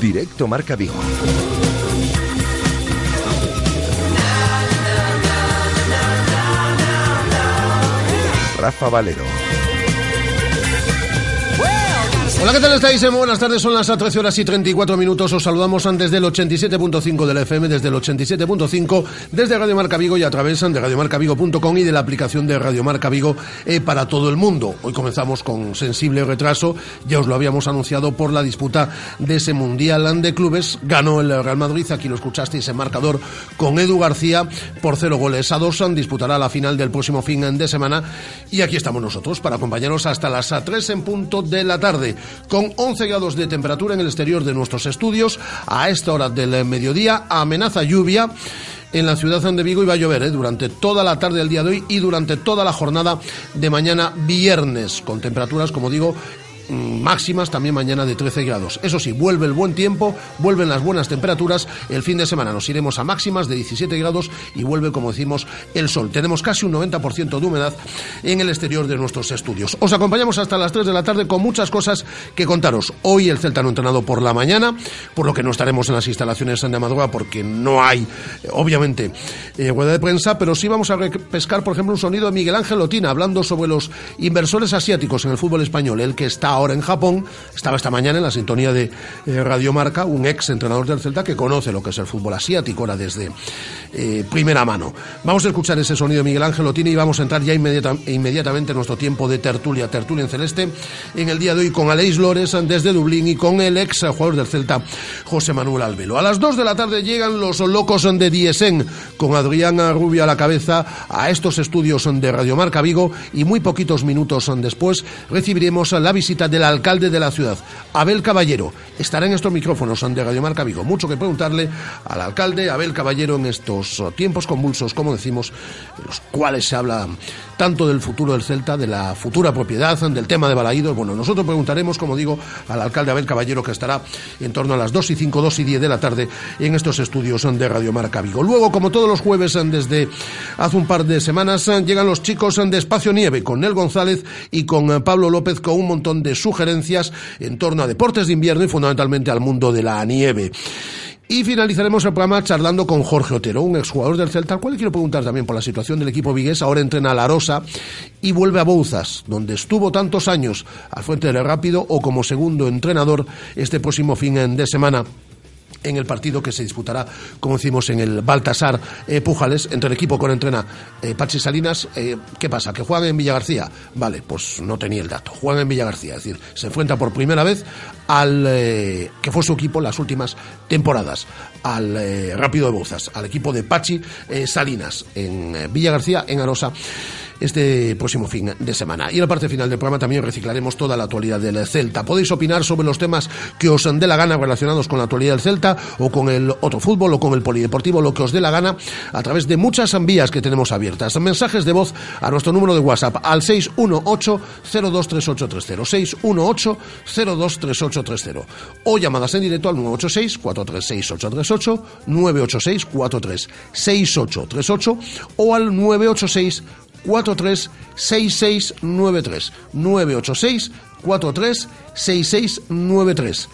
Directo Marca Vigo. Rafa Valero. Hola, ¿qué tal estáis? Muy buenas tardes, son las 13 horas y 34 minutos. Os saludamos antes del 87.5 del FM, desde el 87.5, desde Radio Marca Vigo y a través de radiomarcavigo.com y de la aplicación de Radio Marca Vigo eh, para todo el mundo. Hoy comenzamos con sensible retraso, ya os lo habíamos anunciado por la disputa de ese Mundial de Clubes. Ganó el Real Madrid, aquí lo escuchasteis en marcador con Edu García por cero goles a dos. Disputará la final del próximo fin de semana y aquí estamos nosotros para acompañaros hasta las 3 en punto de la tarde con 11 grados de temperatura en el exterior de nuestros estudios. A esta hora del mediodía amenaza lluvia en la ciudad de Vigo y va a llover ¿eh? durante toda la tarde del día de hoy y durante toda la jornada de mañana viernes, con temperaturas, como digo, máximas también mañana de 13 grados. Eso sí, vuelve el buen tiempo, vuelven las buenas temperaturas. El fin de semana nos iremos a máximas de 17 grados y vuelve, como decimos, el sol. Tenemos casi un 90% de humedad en el exterior de nuestros estudios. Os acompañamos hasta las 3 de la tarde con muchas cosas que contaros. Hoy el Celta no entrenado por la mañana, por lo que no estaremos en las instalaciones de madrugada porque no hay, obviamente, eh, de prensa, pero sí vamos a pescar, por ejemplo, un sonido de Miguel Ángel Lotina hablando sobre los inversores asiáticos en el fútbol español, el que está ahora en Japón. Estaba esta mañana en la sintonía de eh, Radio Marca un ex entrenador del Celta que conoce lo que es el fútbol asiático ahora desde eh, primera mano. Vamos a escuchar ese sonido Miguel Ángel Otini y vamos a entrar ya inmediatamente en nuestro tiempo de tertulia, tertulia en celeste, en el día de hoy con Aleix Lores desde Dublín y con el ex jugador del Celta, José Manuel Albelo. A las 2 de la tarde llegan los locos de Diesen con Adriana Rubio a la cabeza a estos estudios de Radio Marca Vigo y muy poquitos minutos después recibiremos la visita del alcalde de la ciudad, Abel Caballero. Estará en estos micrófonos de Radio Marca Vigo. Mucho que preguntarle al alcalde Abel Caballero en estos tiempos convulsos, como decimos, en los cuales se habla tanto del futuro del Celta, de la futura propiedad, del tema de Balaídos. Bueno, nosotros preguntaremos, como digo, al alcalde Abel Caballero, que estará en torno a las 2 y 5, 2 y 10 de la tarde en estos estudios de Radio Marca Vigo. Luego, como todos los jueves desde hace un par de semanas, llegan los chicos de Espacio Nieve con Nel González y con Pablo López con un montón de sugerencias en torno a deportes de invierno y fundamentalmente al mundo de la nieve. Y finalizaremos el programa charlando con Jorge Otero, un exjugador del Celta, al cual le quiero preguntar también por la situación del equipo vigués. Ahora entrena a La Rosa y vuelve a Bouzas, donde estuvo tantos años al frente del Rápido o como segundo entrenador este próximo fin de semana en el partido que se disputará, como decimos, en el Baltasar eh, Pujales, entre el equipo con entrena eh, Pachi Salinas. Eh, ¿Qué pasa? ¿Que juegan en Villagarcía? Vale, pues no tenía el dato. Juegan en Villagarcía, es decir, se enfrenta por primera vez al que fue su equipo las últimas temporadas, al Rápido de Bozas, al equipo de Pachi Salinas en Villagarcía, en Arosa este próximo fin de semana. Y en la parte final del programa también reciclaremos toda la actualidad del Celta. Podéis opinar sobre los temas que os dé la gana relacionados con la actualidad del Celta o con el otro fútbol o con el polideportivo, lo que os dé la gana a través de muchas vías que tenemos abiertas. Mensajes de voz a nuestro número de WhatsApp al 618 023830 618 023830 o llamadas en directo al 986 436 838 986 436838 o al 986 436693 986 436693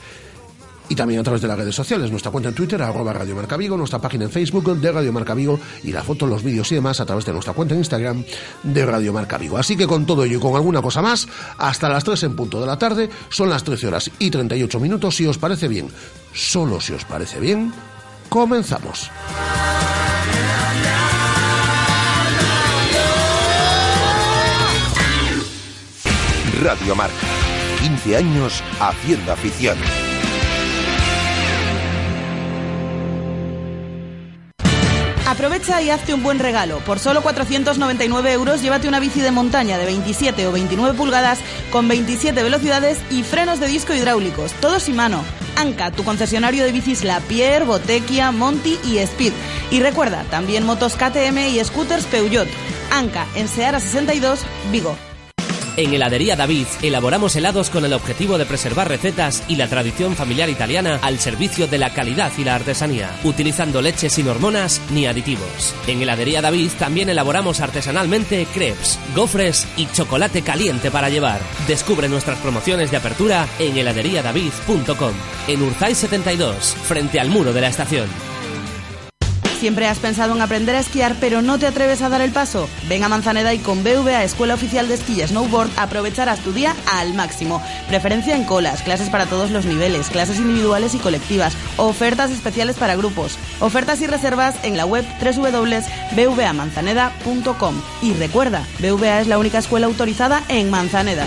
y también a través de las redes sociales, nuestra cuenta en Twitter, arroba Radio Marca Vigo, nuestra página en Facebook de Radio Marca Vigo y la foto, los vídeos y demás a través de nuestra cuenta en Instagram de Radio Marca Vigo. Así que con todo ello y con alguna cosa más, hasta las 3 en punto de la tarde, son las 13 horas y 38 minutos, si os parece bien, solo si os parece bien, comenzamos. Radio Marca. 15 años haciendo afición. Aprovecha y hazte un buen regalo. Por solo 499 euros llévate una bici de montaña de 27 o 29 pulgadas con 27 velocidades y frenos de disco hidráulicos, todos y mano. Anca, tu concesionario de bicis La Pierre, Botequia, Monty y Speed. Y recuerda, también motos KTM y scooters Peugeot. Anca, en Seara 62, Vigo. En Heladería David elaboramos helados con el objetivo de preservar recetas y la tradición familiar italiana al servicio de la calidad y la artesanía, utilizando leche sin hormonas ni aditivos. En Heladería David también elaboramos artesanalmente crepes, gofres y chocolate caliente para llevar. Descubre nuestras promociones de apertura en heladeriadavid.com, en Urzay 72, frente al muro de la estación. ¿Siempre has pensado en aprender a esquiar pero no te atreves a dar el paso? Ven a Manzaneda y con BVA Escuela Oficial de Esquí y Snowboard aprovecharás tu día al máximo. Preferencia en colas, clases para todos los niveles, clases individuales y colectivas, ofertas especiales para grupos, ofertas y reservas en la web www.bvamanzaneda.com. Y recuerda, BVA es la única escuela autorizada en Manzaneda.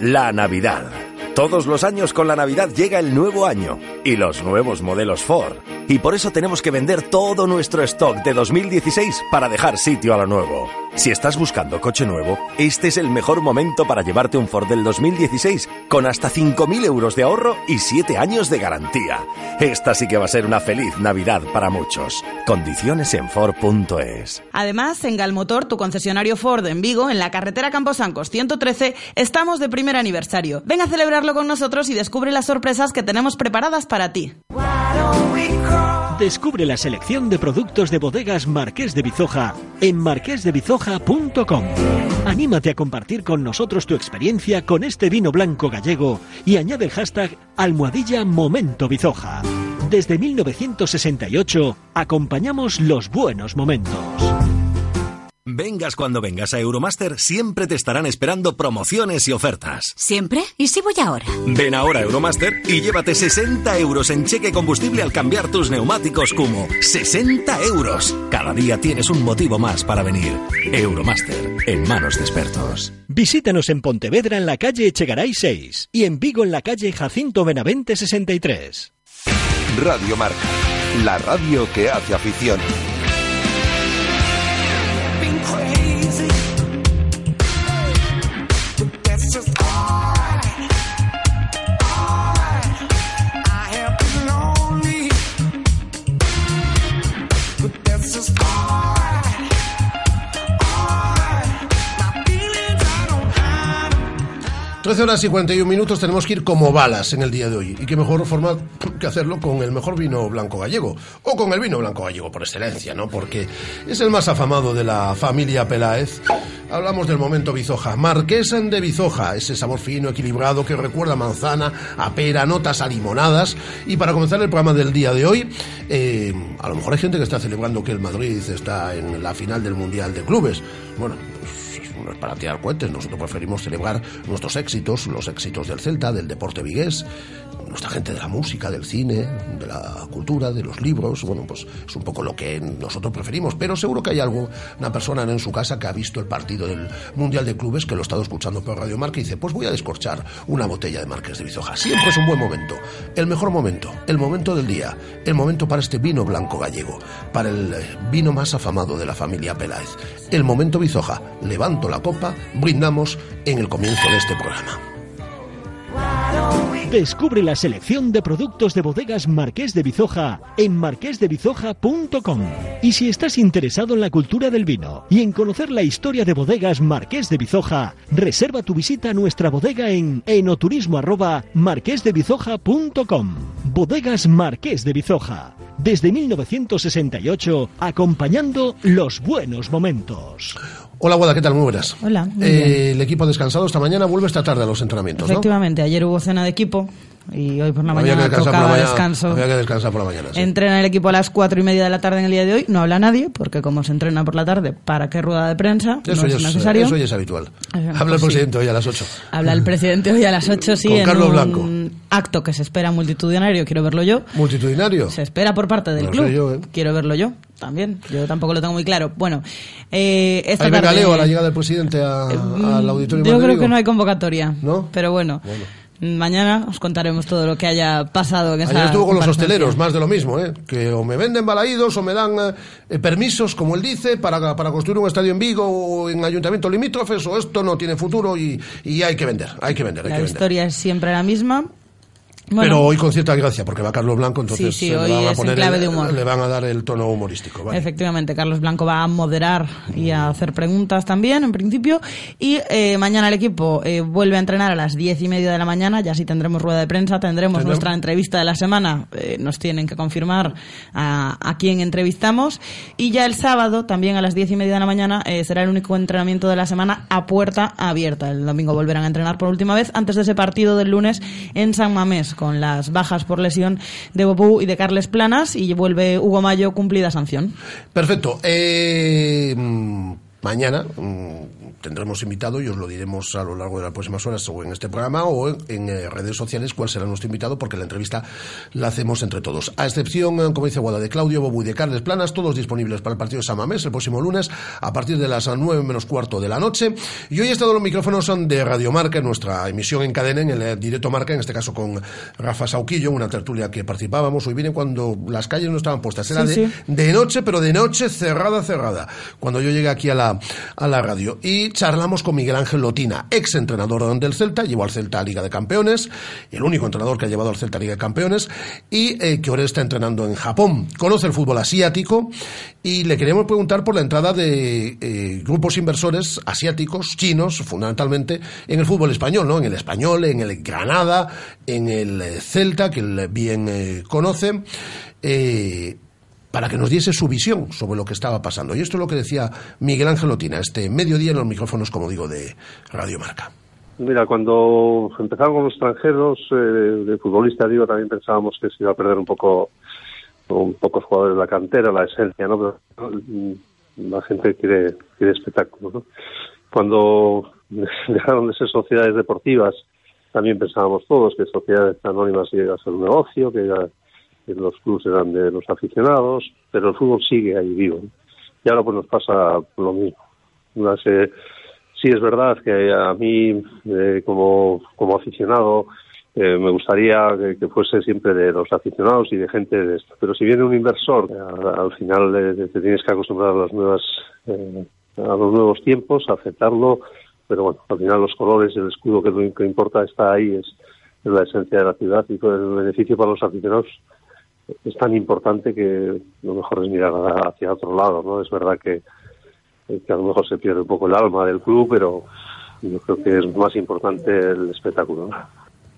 La Navidad. Todos los años con la Navidad llega el nuevo año y los nuevos modelos Ford. Y por eso tenemos que vender todo nuestro stock de 2016 para dejar sitio a lo nuevo. Si estás buscando coche nuevo, este es el mejor momento para llevarte un Ford del 2016 con hasta 5.000 euros de ahorro y 7 años de garantía. Esta sí que va a ser una feliz Navidad para muchos. Condiciones en Ford.es. Además, en Galmotor, tu concesionario Ford en Vigo, en la carretera Camposancos 113, estamos de primer aniversario. Ven a celebrarlo con nosotros y descubre las sorpresas que tenemos preparadas para ti. Descubre la selección de productos de bodegas Marqués de Bizoja en marquesdebizoja.com. Anímate a compartir con nosotros tu experiencia con este vino blanco gallego y añade el hashtag almohadilla Momento Bizoja. Desde 1968 acompañamos los buenos momentos. Vengas cuando vengas a Euromaster, siempre te estarán esperando promociones y ofertas. ¿Siempre? ¿Y si voy ahora? Ven ahora a Euromaster y llévate 60 euros en cheque combustible al cambiar tus neumáticos Kumo. ¡60 euros! Cada día tienes un motivo más para venir. Euromaster, en manos de expertos. Visítanos en Pontevedra en la calle Echegaray 6 y en Vigo en la calle Jacinto Benavente 63. Radio Marca, la radio que hace afición. pray. Trece horas y 51 minutos tenemos que ir como balas en el día de hoy. Y qué mejor forma que hacerlo con el mejor vino blanco gallego. O con el vino blanco gallego por excelencia, ¿no? Porque es el más afamado de la familia Peláez. Hablamos del momento Bizoja. Marquesa de Bizoja, ese sabor fino, equilibrado que recuerda manzana, a pera, notas a limonadas. Y para comenzar el programa del día de hoy, eh, a lo mejor hay gente que está celebrando que el Madrid está en la final del Mundial de Clubes. Bueno, no es para tirar cohetes, nosotros preferimos celebrar nuestros éxitos, los éxitos del Celta, del deporte vigués, nuestra gente de la música, del cine, de la cultura, de los libros, bueno, pues es un poco lo que nosotros preferimos, pero seguro que hay algo, una persona en su casa que ha visto el partido del Mundial de Clubes, que lo ha estado escuchando por Radio Marca y dice, pues voy a descorchar una botella de Marques de Bizoja. Siempre es un buen momento, el mejor momento, el momento del día, el momento para este vino blanco gallego, para el vino más afamado de la familia Peláez, el momento Bizoja. Levanto la copa, brindamos en el comienzo de este programa. Descubre la selección de productos de bodegas Marqués de Bizoja en marquesdebizoja.com. Y si estás interesado en la cultura del vino y en conocer la historia de bodegas Marqués de Bizoja, reserva tu visita a nuestra bodega en enoturismo@marquesdebizoja.com. Bodegas Marqués de Bizoja, desde 1968 acompañando los buenos momentos. Hola, Guada, ¿qué tal? Muy buenas. Hola, muy Eh, bien. el equipo ha descansado esta mañana, vuelve esta tarde a los entrenamientos, ¿no? Efectivamente, ayer hubo cena de equipo y hoy por la Había mañana por la tocaba mañana. descanso. Había que descansar por la mañana. sí. Entrena el equipo a las cuatro y media de la tarde en el día de hoy. No habla nadie, porque como se entrena por la tarde, ¿para qué rueda de prensa? Eso, no ya es es, necesario. eso ya es habitual. Eh, Habla pues el sí. presidente hoy a las 8. Habla el presidente hoy a las 8, sí, Con en Carlos un Blanco. acto que se espera multitudinario, quiero verlo yo. Multitudinario. Se espera por parte del No club. yo, ¿eh? Quiero verlo yo también. Yo tampoco lo tengo muy claro. Bueno, eh, esta Hay tarde... a la llegada del presidente Mm, al auditorio Yo creo madrileño. que no hay convocatoria. ¿No? Pero bueno, mañana os contaremos todo lo que haya pasado en Ayer estuvo con los hosteleros, más de lo mismo, ¿eh? que o me venden balaídos o me dan eh, eh, permisos, como él dice, para, para construir un estadio en Vigo o en ayuntamientos limítrofes, o esto no tiene futuro y, y hay que vender, hay que vender, hay La que vender. historia es siempre la misma. Bueno, Pero hoy con cierta gracia, porque va Carlos Blanco, entonces Sí, sí, hoy le, van a poner el- de humor. le van a dar el tono humorístico. vale. Efectivamente, Carlos Blanco va a moderar y a hacer preguntas también, en principio. Y eh, mañana el equipo eh, vuelve a entrenar a las diez y media de la mañana. Ya sí tendremos rueda de prensa, tendremos Tendremos- nuestra entrevista de la semana. Eh, nos tienen que confirmar a, a quién entrevistamos. Y ya el sábado, también a las diez y media de la mañana, eh, será el único entrenamiento de la semana a puerta abierta. El domingo volverán a entrenar por última vez antes de ese partido del lunes en San Mamés, con las bajas por lesión de Bobú y de Carles Planas. Y vuelve Hugo Mayo cumplida sanción. Perfecto. Eh, mm, mañana mm, tendremos invitado y os lo diremos a lo largo de las próximas horas o en este programa o en, en, eh, redes sociales cuál será nuestro invitado porque la entrevista la hacemos entre todos. A excepción, eh, como dice Guada, de Claudio Bobu y de Carles Planas, todos disponibles para el partido de Samamés el próximo lunes a partir de las 9 menos cuarto de la noche. Y hoy he estado los micrófonos son de Radio Marca, en nuestra emisión en cadena, en el eh, directo Marca, en este caso con Rafa Sauquillo, una tertulia que participábamos. Hoy viene cuando las calles no estaban puestas, era Sí, de, sí. de noche, pero de noche cerrada, cerrada, cuando yo llegué aquí a la, a la radio. Y charlamos con Miguel Ángel Lotina, ex entrenador del Celta, llevó al Celta a Liga de Campeones, el único entrenador que ha llevado al Celta a Liga de Campeones, y eh, que ahora está entrenando en Japón. Conoce el fútbol asiático y le queríamos preguntar por la entrada de eh, grupos inversores asiáticos, chinos, fundamentalmente, en el fútbol español, ¿no? En el español, en el Granada, en el eh, Celta, que él bien conoce. Eh, para que nos diese su visión sobre lo que estaba pasando. Y esto es lo que decía Miguel Ángel Lotina, este mediodía en los micrófonos, como digo, de Radio Marca. Mira, cuando empezaron con los extranjeros eh, de futbolista, digo, también pensábamos que se iba a perder un poco un pocos jugadores de la cantera, la esencia, ¿no? Pero mm, la gente quiere, quiere espectáculo, ¿no? Cuando dejaron de ser sociedades deportivas, también pensábamos todos que sociedades anónimas iba a ser un negocio, que, ya- los clubes eran de los aficionados, pero el fútbol sigue ahí vivo. Y ahora pues nos pasa lo mismo. No sé, sí es verdad que a mí, eh, como, como aficionado, eh, me gustaría que, fuese siempre de los aficionados y de gente de esto. Pero si viene un inversor, a- al final eh, te tienes que acostumbrar a las nuevas, eh, a los nuevos tiempos, a aceptarlo. Pero bueno, al final los colores, el escudo que, lo que importa está ahí, es, es la esencia de la ciudad y el beneficio para los aficionados es tan importante que lo mejor es mirar hacia otro lado, ¿no? Es verdad que, que a lo mejor se pierde un poco el alma del club, pero yo creo que es más importante el espectáculo.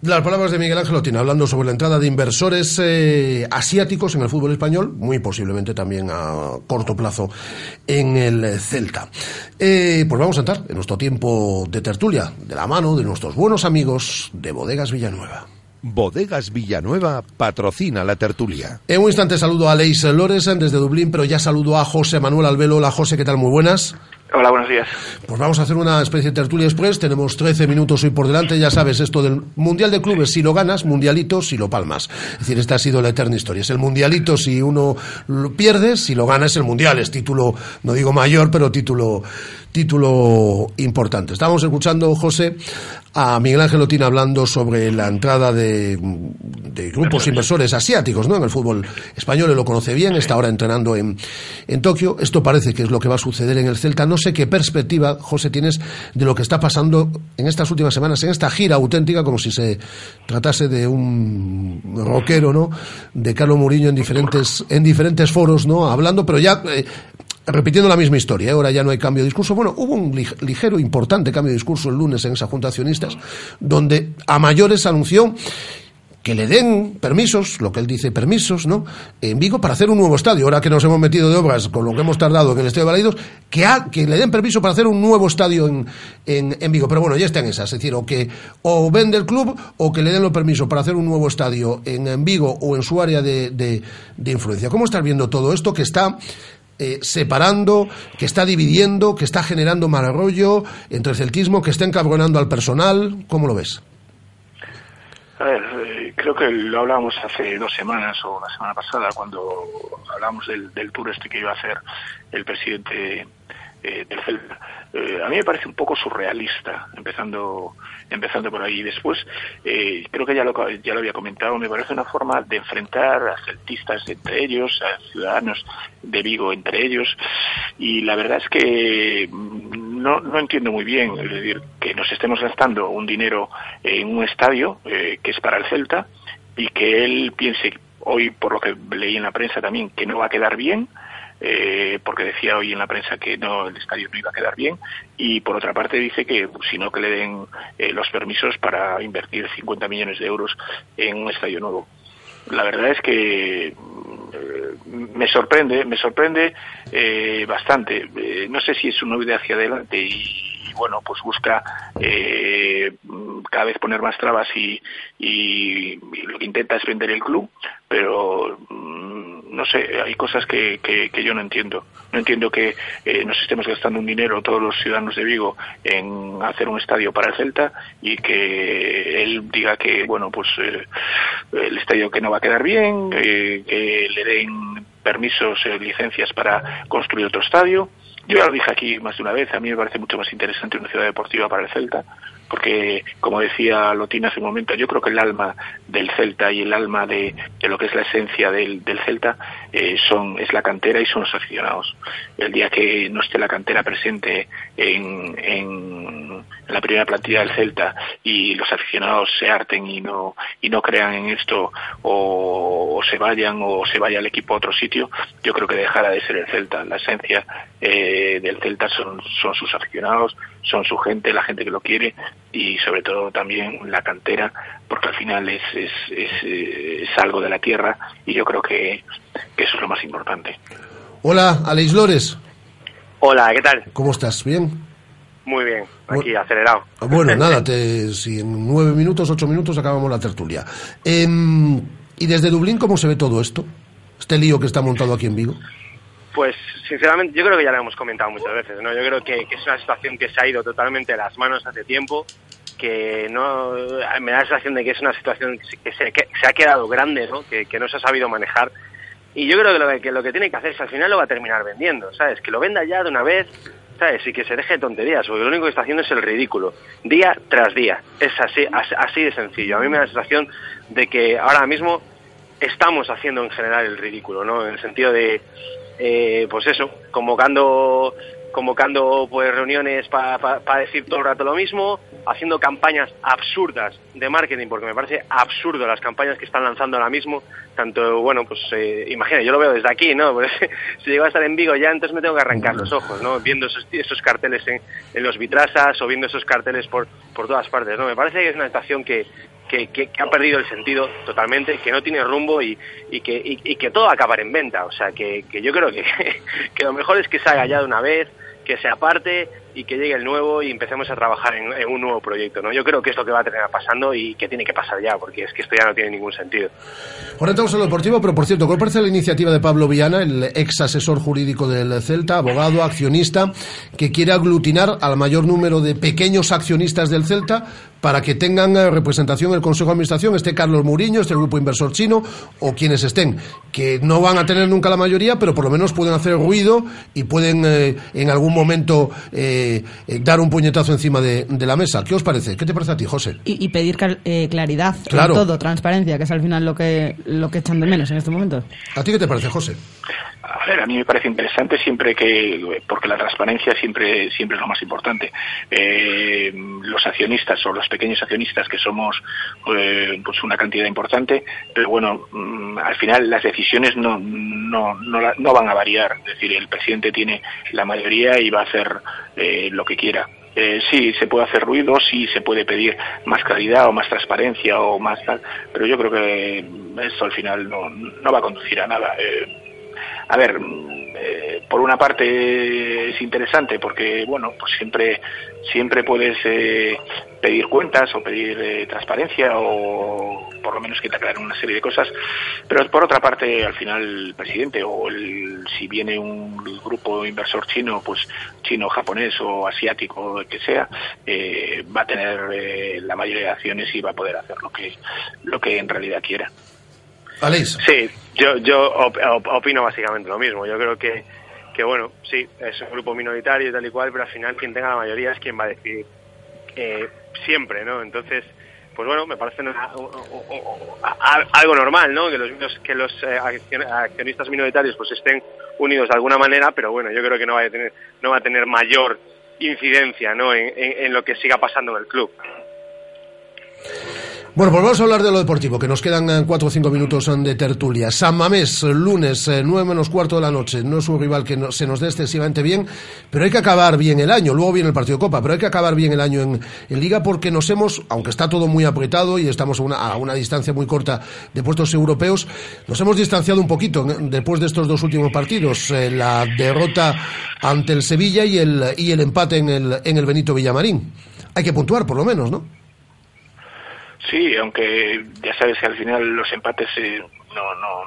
Las palabras de Miguel Ángel Lotina hablando sobre la entrada de inversores eh, asiáticos en el fútbol español, muy posiblemente también a corto plazo en el Celta. Eh, pues vamos a entrar en nuestro tiempo de tertulia, de la mano de nuestros buenos amigos de Bodegas Villanueva. Bodegas Villanueva patrocina la tertulia. En un instante saludo a Leis Loresen desde Dublín, pero ya saludo a José Manuel Albelo. Hola José, ¿qué tal? Muy buenas. Hola, buenos días. Pues vamos a hacer una especie de tertulia express. Tenemos 13 minutos hoy por delante. Ya sabes, esto del Mundial de Clubes, si lo ganas, Mundialito si lo palmas. Es decir, esta ha sido la eterna historia. Es el Mundialito si uno lo pierde, si lo gana es el Mundial. Es título, no digo mayor, pero título, título importante. Estábamos escuchando, José, a Miguel Ángel Otina hablando sobre la entrada de, de grupos inversores asiáticos ¿no? en el fútbol español. Él lo conoce bien, está ahora entrenando en, en Tokio. Esto parece que es lo que va a suceder en el Celta. No sé qué perspectiva, José, tienes de lo que está pasando en estas últimas semanas, en esta gira auténtica, como si se tratase de un rockero, ¿no? De Carlos Mourinho en diferentes, en diferentes foros, ¿no? Hablando, pero ya eh, repitiendo la misma historia. ¿eh? Ahora ya no hay cambio de discurso. Bueno, hubo un lig- ligero, importante cambio de discurso el lunes en esa junta de accionistas, donde a mayores anunció que le den permisos, lo que él dice permisos, ¿no? En Vigo para hacer un nuevo estadio. Ahora que nos hemos metido de obras con lo que hemos tardado en el Estadio de Balaidos, que, le den permiso para hacer un nuevo estadio en, en, Vigo. Pero bueno, ya está en esas. Es decir, o que o vende el club o que le den los permisos para hacer un nuevo estadio en, Vigo o en su área de, de, influencia. ¿Cómo estás viendo todo esto que está eh, separando, que está dividiendo, que está generando mal rollo entre el celtismo, que está encabronando al personal? ¿Cómo lo ves? A ver, eh, creo que lo hablábamos hace dos semanas o la semana pasada cuando hablamos del, del tour este que iba a hacer el presidente eh, del Celta. Eh, a mí me parece un poco surrealista, empezando empezando por ahí. Después, eh, creo que ya lo, ya lo había comentado, me parece una forma de enfrentar a celtistas entre ellos, a ciudadanos de Vigo entre ellos, y la verdad es que mm, no, no entiendo muy bien, que nos estemos gastando un dinero en un estadio que es para el Celta y que él piense hoy, por lo que leí en la prensa también, que no va a quedar bien, eh, porque decía hoy en la prensa que no el estadio no iba a quedar bien y por otra parte dice que si no que le den eh, los permisos para invertir 50 millones de euros en un estadio nuevo. La verdad es que eh, me sorprende, me sorprende bastante. no sé si es una idea hacia adelante y, bueno, pues busca cada vez poner más trabas y, y, lo que intenta es vender el club, pero mm, no sé, hay cosas que, que, yo no entiendo. No entiendo que eh, nos estemos gastando un dinero todos los ciudadanos de Vigo en hacer un estadio para el Celta y que él diga que, bueno, pues eh, el estadio que no va a quedar bien, eh, que le den permisos, licencias para construir otro estadio. Yo ya lo dije aquí más de una vez, a mí me parece mucho más interesante una ciudad deportiva para el Celta porque como decía Lotina hace un momento, yo creo que el alma del Celta y el alma de, lo que es la esencia del, Celta eh, son es la cantera y son los aficionados. El día que no esté la cantera presente en, en la primera plantilla del Celta y los aficionados se harten y no y no crean en esto o, se vayan o se vaya el equipo a otro sitio, yo creo que dejará de ser el Celta. La esencia eh, del Celta son, son sus aficionados, son su gente, la gente que lo quiere y sobre todo también la cantera, porque al final es, es, es, algo de la tierra y yo creo que, eso es lo más importante. Hola, Aleix Lores. Hola, ¿qué tal? ¿Cómo estás? ¿Bien? Muy bien, aquí acelerado. Bueno, nada, te, si en nueve minutos, ocho minutos acabamos la tertulia. Em, ¿Y desde Dublín cómo se ve todo esto? Este lío que está montado aquí en Vigo. Pues sinceramente yo creo que ya lo hemos comentado muchas veces, ¿no? Yo creo que, es una situación que se ha ido totalmente de las manos hace tiempo, que no me da la sensación de que es una situación que se, se ha quedado grande, ¿no? Que, no se ha sabido manejar. Y yo creo que lo que, lo que tiene que hacer es al final lo va a terminar vendiendo, ¿sabes? Que lo venda ya de una vez, ¿sabes? Y que se deje de tonterías, porque lo único que está haciendo es el ridículo, día tras día. Es así, así de sencillo. A mí me da la sensación de que ahora mismo estamos haciendo en general el ridículo, ¿no? En el sentido de eh, pues eso, convocando convocando pues reuniones para decir todo el rato lo mismo, haciendo campañas absurdas de marketing, porque me parece absurdo las campañas que están lanzando ahora mismo, tanto, bueno, pues eh, imagina, yo lo veo desde aquí, ¿no? Pues, si llego a estar en Vigo ya, entonces me tengo que arrancar los ojos, ¿no? Viendo esos, esos carteles en, en, los vitrasas o viendo esos carteles por, por todas partes, ¿no? Me parece que es una estación que, que, ha perdido el sentido totalmente, que no tiene rumbo y, que, todo va a acabar en venta. O sea, que, yo creo que, lo mejor es que se haga ya de una vez, que se aparte y que llegue el nuevo y empecemos a trabajar en, un nuevo proyecto. ¿no? Yo creo que es lo que va a terminar pasando y que tiene que pasar ya, porque es que esto ya no tiene ningún sentido. Ahora estamos en lo deportivo, pero por cierto, ¿cuál parece la iniciativa de Pablo Viana, el ex asesor jurídico del Celta, abogado, accionista, que quiere aglutinar al mayor número de pequeños accionistas del Celta para que tengan eh, representación en el Consejo de Administración, este Carlos Muriño, este grupo inversor chino o quienes estén, que no van a tener nunca la mayoría, pero por lo menos pueden hacer ruido y pueden eh, en algún momento eh, eh, dar un puñetazo encima de, la mesa. ¿Qué os parece? ¿Qué te parece a ti, José? Y, pedir eh, claridad en todo, transparencia, que es al final lo que, lo que echan de menos en este momento. ¿A ti qué te parece, José? A ver, a mí me parece interesante siempre que, porque la transparencia siempre, siempre es lo más importante. Eh, los accionistas o los pequeños accionistas que somos pues una cantidad importante, pero bueno, mm, al final las decisiones no, no, no, no, van a variar. Es decir, el presidente tiene la mayoría y va a hacer eh, lo que quiera. eh, sí, se puede hacer ruido, sí se puede pedir más claridad o más transparencia o más tal, pero yo creo que esto al final no, no va a conducir a nada. Eh, a ver, eh, por una parte es interesante porque, bueno, pues siempre, siempre puedes eh, pedir cuentas o pedir eh, transparencia o por lo menos que te aclaren una serie de cosas, pero por otra parte, al final el presidente o el, si viene un grupo inversor chino, pues chino, japonés o asiático, que sea, va a tener la mayoría de acciones y va a poder hacer lo que, lo que en realidad quiera. Sí, yo, yo opino básicamente lo mismo. Yo creo que, que, bueno, sí, es un grupo minoritario y tal y cual, pero al final quien tenga la mayoría es quien va a decidir eh, siempre, ¿no? Entonces, pues bueno, me parece algo normal, ¿no? Que los, que los eh, accionistas minoritarios pues estén unidos de alguna manera, pero bueno, yo creo que no va a tener, no va a tener mayor incidencia, ¿no? en lo que siga pasando en el club. Bueno, pues vamos a hablar de lo deportivo, que nos quedan eh, cuatro o cinco minutos eh, de tertulia. San Mamés, lunes, eh, nueve menos cuarto de la noche. No es un rival que se nos dé excesivamente bien, pero hay que acabar bien el año. Luego viene el partido de Copa, pero hay que acabar bien el año en, Liga porque nos hemos, aunque está todo muy apretado y estamos a una, a una distancia muy corta de puestos europeos, nos hemos distanciado un poquito después de estos dos últimos partidos. la derrota ante el Sevilla y el, y el empate en el, en el Benito Villamarín. Hay que puntuar, por lo menos, ¿no? Sí, aunque ya sabes que al final los empates eh, no, no,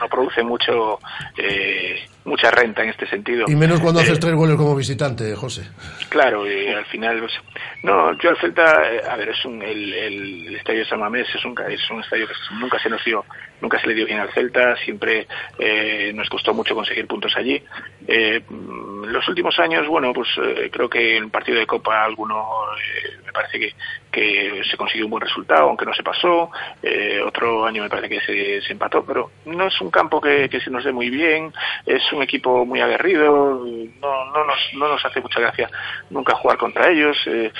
no producen mucho eh, mucha renta en este sentido. Y menos cuando haces eh, tres goles como visitante, José. Claro, y al final, pues, no, yo al Celta, eh, a ver, es un, el, el, estadio de San Mamés es un, es un estadio que nunca se nos dio, nunca se le dio bien al Celta, siempre eh, nos costó mucho conseguir puntos allí. Eh, los últimos años, bueno, pues eh, creo que en el partido de Copa alguno me parece que, que se consiguió un buen resultado, aunque no se pasó. otro año me parece que se, se empató, pero no es un campo que, que se nos dé muy bien. Es un equipo muy aguerrido, no, no, nos, no nos hace mucha gracia nunca jugar contra ellos. Eh,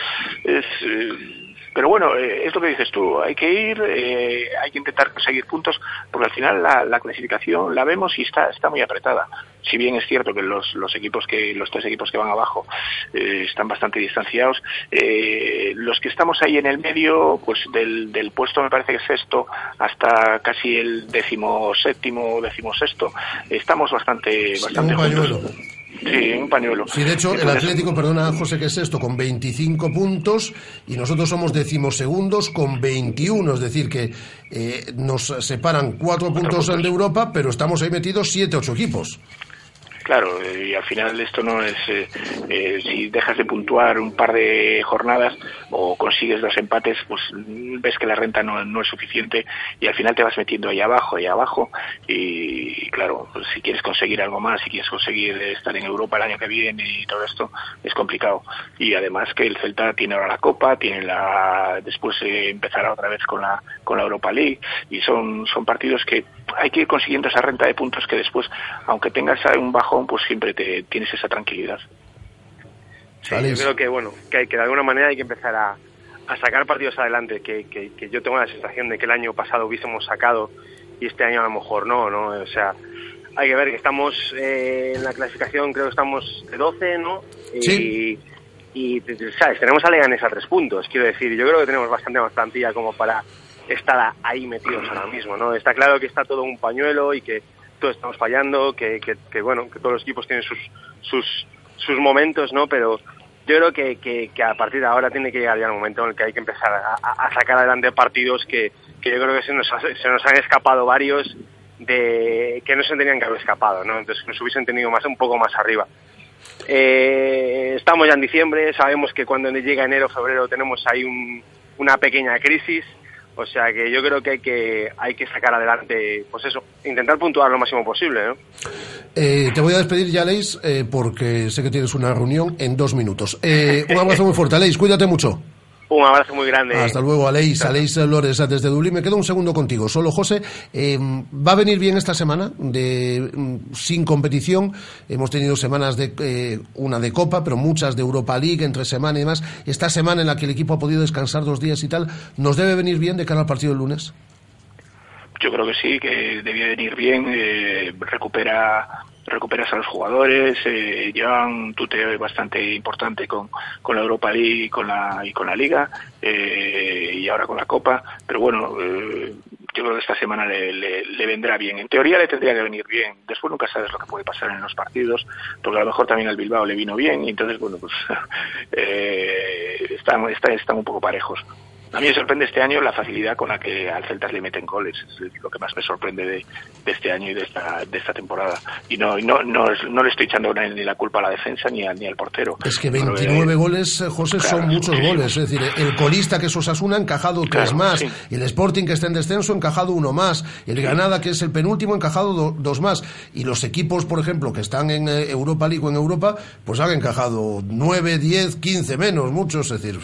es, eh, pero bueno, eh, es lo que dices tú, hay que ir, eh, hay que intentar conseguir puntos, porque al final la, clasificación la vemos y está, está muy apretada. Si bien es cierto que los, los equipos que, los tres equipos que van abajo eh, están bastante distanciados, los que estamos ahí en el medio, pues del, del puesto me parece que sexto hasta casi el décimo séptimo, décimo sexto, estamos bastante, bastante juntos. Sí, un pañuelo. Sí, de hecho, el Atlético, perdona, José, que es esto, con 25 puntos y nosotros somos decimosegundos con 21, es decir, que eh, nos separan cuatro puntos de Europa, pero estamos ahí metidos siete, ocho equipos. Claro, y al final esto no es, eh, eh, si dejas de puntuar un par de jornadas o consigues dos empates, pues ves que la renta no, no es suficiente y al final te vas metiendo ahí abajo, ahí abajo y, claro, pues si quieres conseguir algo más, si quieres conseguir estar en Europa el año que viene y todo esto, es complicado. Y además que el Celta tiene ahora la Copa, tiene la, después eh, empezará otra vez con la, con la Europa League y son, son partidos que hay que ir consiguiendo esa renta de puntos que después, aunque tengas un bajón, pues siempre te, tienes esa tranquilidad. Sí, yo creo que, bueno, que, que de alguna manera hay que empezar a, a sacar partidos adelante, que, que, yo tengo la sensación de que el año pasado hubiésemos sacado y este año a lo mejor no, ¿no? O sea, hay que ver que estamos eh, en la clasificación, creo que estamos de 12, ¿no? Sí. Y, ¿sabes? Tenemos a Leganés a tres puntos, quiero decir, yo creo que tenemos bastante más plantilla como para estar ahí metidos ahora mismo, ¿no? Está claro que está todo un pañuelo y que todos estamos fallando, que, que, bueno, que todos los equipos tienen sus, sus, sus momentos, ¿no? Pero yo creo que, que, a partir de ahora tiene que llegar ya el momento en el que hay que empezar a, sacar adelante partidos que, que, yo creo que se nos, se nos han escapado varios de que no se tenían que haber escapado, ¿no? Entonces que nos hubiesen tenido más un poco más arriba. Eh, estamos ya en diciembre, sabemos que cuando llega enero febrero tenemos ahí un, una pequeña crisis o sea que yo creo que hay que, hay que sacar adelante, pues eso, intentar puntuar lo máximo posible, ¿no? Eh, te voy a despedir ya, Leis, eh, porque sé que tienes una reunión en dos minutos. Eh, un abrazo muy fuerte, Leis, cuídate mucho. Un abrazo muy grande. Hasta luego, Aleix. Aleix Lores desde Dublín. Me quedo un segundo contigo. Solo, José, eh, ¿va a venir bien esta semana de mm, sin competición? Hemos tenido semanas de eh, una de Copa, pero muchas de Europa League entre semana y demás. Esta semana en la que el equipo ha podido descansar dos días y tal, ¿nos debe venir bien de cara al partido del lunes? Yo creo que sí, que debía venir bien. Eh, recupera recuperas a los jugadores, eh, llevan un tuteo bastante importante con, con la Europa League y con la, y con la Liga, eh, y ahora con la Copa, pero bueno, eh, yo creo que esta semana le, le, vendrá bien. En teoría le tendría que venir bien. Después nunca sabes lo que puede pasar en los partidos, porque a lo mejor también al Bilbao le vino bien, y entonces, bueno, pues eh, están, están, están un poco parejos. A mí me sorprende este año la facilidad con la que al Celta le meten goles. Es lo que más me sorprende de, de este año y de esta, de esta temporada. Y no, no, no, no le estoy echando ni la culpa a la defensa ni, a, ni al portero. Es que 29 Pero, goles, José, claro, son muchos sí, goles. Es decir, el colista que es Osasuna ha encajado claro, tres más. Sí. El Sporting que está en descenso ha encajado uno más. El Granada que es el penúltimo ha encajado do, dos más. Y los equipos, por ejemplo, que están en eh, Europa League o en Europa, pues han encajado 9, 10, 15 menos, muchos. Es decir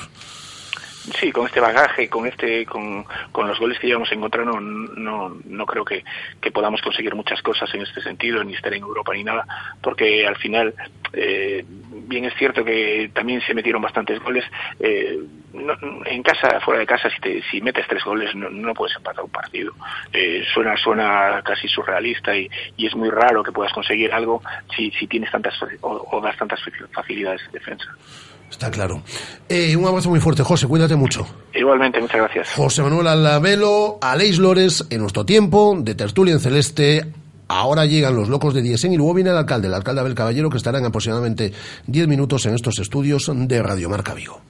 sí, con este bagaje, con este, con, con los goles que llevamos en contra, no, no, no creo que, que podamos conseguir muchas cosas en este sentido, ni estar en Europa ni nada, porque al final, eh, bien es cierto que también se metieron bastantes goles. Eh, no, en casa, fuera de casa, si, te, si metes tres goles, no, no puedes empatar un partido. Eh, suena, suena casi surrealista y, y es muy raro que puedas conseguir algo si, si tienes tantas o, das tantas facilidades de defensa. Está claro. Eh, un abrazo muy fuerte, José, cuídate mucho. Igualmente, muchas gracias. José Manuel Alavelo, Aleix Lores, en nuestro tiempo, de Tertulia en Celeste. Ahora llegan los locos de Diesen y luego viene el alcalde, el alcalde Abel Caballero, que estará en aproximadamente 10 minutos en estos estudios de Radio Marca Vigo.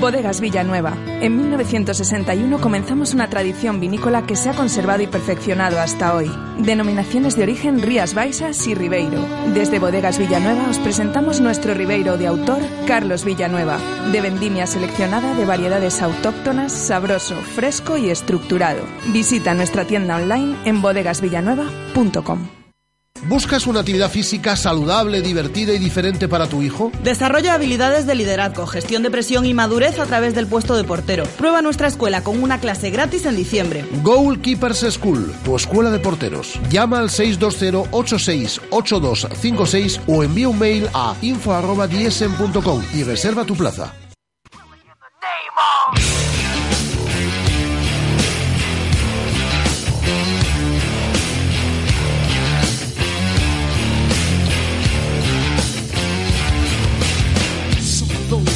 Bodegas Villanueva. En 1961 comenzamos una tradición vinícola que se ha conservado y perfeccionado hasta hoy. Denominaciones de origen Rías Baixas y Ribeiro. Desde Bodegas Villanueva os presentamos nuestro Ribeiro de autor Carlos Villanueva, de vendimia seleccionada de variedades autóctonas, sabroso, fresco y estructurado. Visita nuestra tienda online en bodegasvillanueva.com. ¿Buscas una actividad física saludable, divertida y diferente para tu hijo? Desarrolla habilidades de liderazgo, gestión de presión y madurez a través del puesto de portero. Prueba nuestra escuela con una clase gratis en diciembre. Goalkeepers School, tu escuela de porteros. Llama al 620-868256 o envía un mail a info.diesen.com y reserva tu plaza.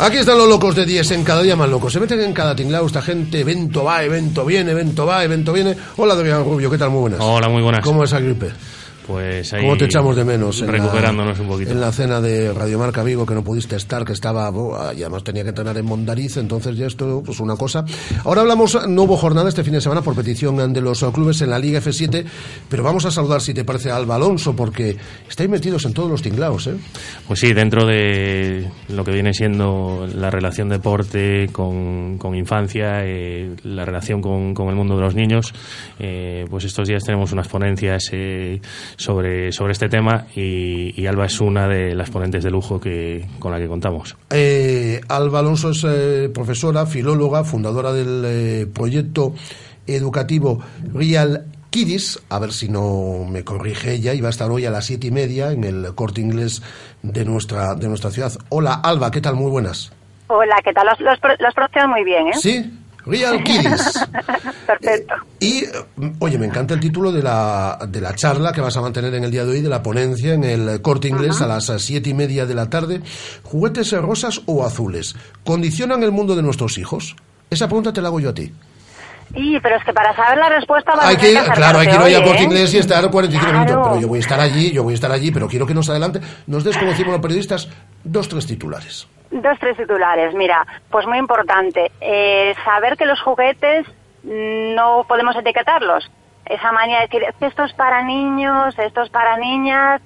Aquí están los locos de 10 en cada día más locos. Se meten en cada tinglao esta gente. Evento va, evento viene, evento va, evento viene. Hola, Adrián Rubio, ¿qué tal? Muy buenas. Hola, muy buenas. ¿Cómo es la gripe? Pues ahí ¿Cómo te echamos de menos? Recuperándonos la, un poquito. En la cena de Radio Marca Vigo, que no pudiste estar, que estaba, oh, y además tenía que entrenar en Mondariz, entonces ya esto, pues una cosa. Ahora hablamos, no hubo jornada este fin de semana por petición de los clubes en la Liga F7, pero vamos a saludar, si te parece, a Alba Alonso, porque estáis metidos en todos los tinglaos, ¿eh? Pues sí, dentro de lo que viene siendo la relación deporte con, con infancia, eh, la relación con, con, el mundo de los niños, eh, pues estos días tenemos unas ponencias eh, sobre, sobre este tema y, y, Alba es una de las ponentes de lujo que, con la que contamos. Eh, Alba Alonso es eh, profesora, filóloga, fundadora del eh, proyecto educativo Real Kidis, a ver si no me corrige ella, y va a estar hoy a las siete y media en el corte inglés de nuestra, de nuestra ciudad. Hola, Alba, ¿qué tal? Muy buenas. Hola, ¿qué tal? Los, los, los pronuncian muy bien, ¿eh? Sí, Real Kiddies. Perfecto. Eh, y, oye, me encanta el título de la, de la charla que vas a mantener en el día de hoy, de la ponencia en el corte inglés uh -huh. a las siete y media de la tarde. ¿Juguetes rosas o azules condicionan el mundo de nuestros hijos? Esa pregunta te la hago yo a ti. Sí, pero es que para saber la respuesta va hay que, que claro, hay que ir hoy a corte ¿eh? inglés y estar 45 claro. minutos. Pero yo voy a estar allí, yo voy a estar allí, pero quiero que nos adelante. Nos des, como decimos los periodistas, dos, tres titulares. Dos, tres titulares. Mira, pues muy importante. Eh, saber que los juguetes no podemos etiquetarlos. Esa manía de decir, esto es para niños, esto es para niñas,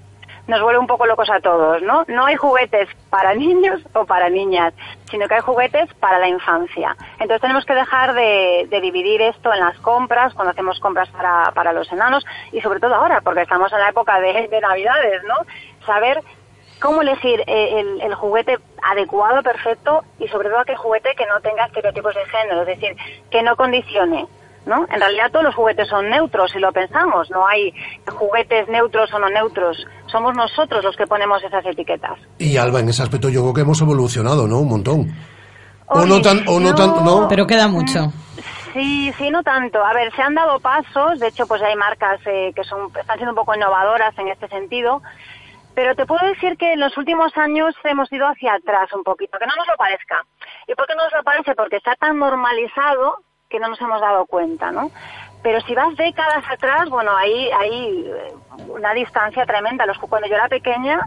nos vuelve un poco locos a todos, ¿no? No hay juguetes para niños o para niñas, sino que hay juguetes para la infancia. Entonces tenemos que dejar de, de dividir esto en las compras, cuando hacemos compras para, para los enanos, y sobre todo ahora, porque estamos en la época de, de Navidades, ¿no? Saber cómo elegir eh, el, el juguete adecuado, perfecto y sobre todo aquel juguete que no tenga estereotipos de género, es decir, que no condicione. ¿No? En realidad todos los juguetes son neutros, si lo pensamos. No hay juguetes neutros o no neutros. Somos nosotros los que ponemos esas etiquetas. Y Alba, en ese aspecto yo creo que hemos evolucionado, ¿no? Un montón. o no tan, o no tan, no. Pero queda mucho. Sí, sí, no tanto. A ver, se han dado pasos. De hecho, pues hay marcas eh, que son, están siendo un poco innovadoras en este sentido. Pero te puedo decir que en los últimos años hemos ido hacia atrás un poquito, que no nos lo parezca. ¿Y por qué no nos lo parece? Porque está tan normalizado que no nos hemos dado cuenta, ¿no? Pero si vas décadas atrás, bueno, ahí hay eh, una distancia tremenda. Los, cuando yo era pequeña,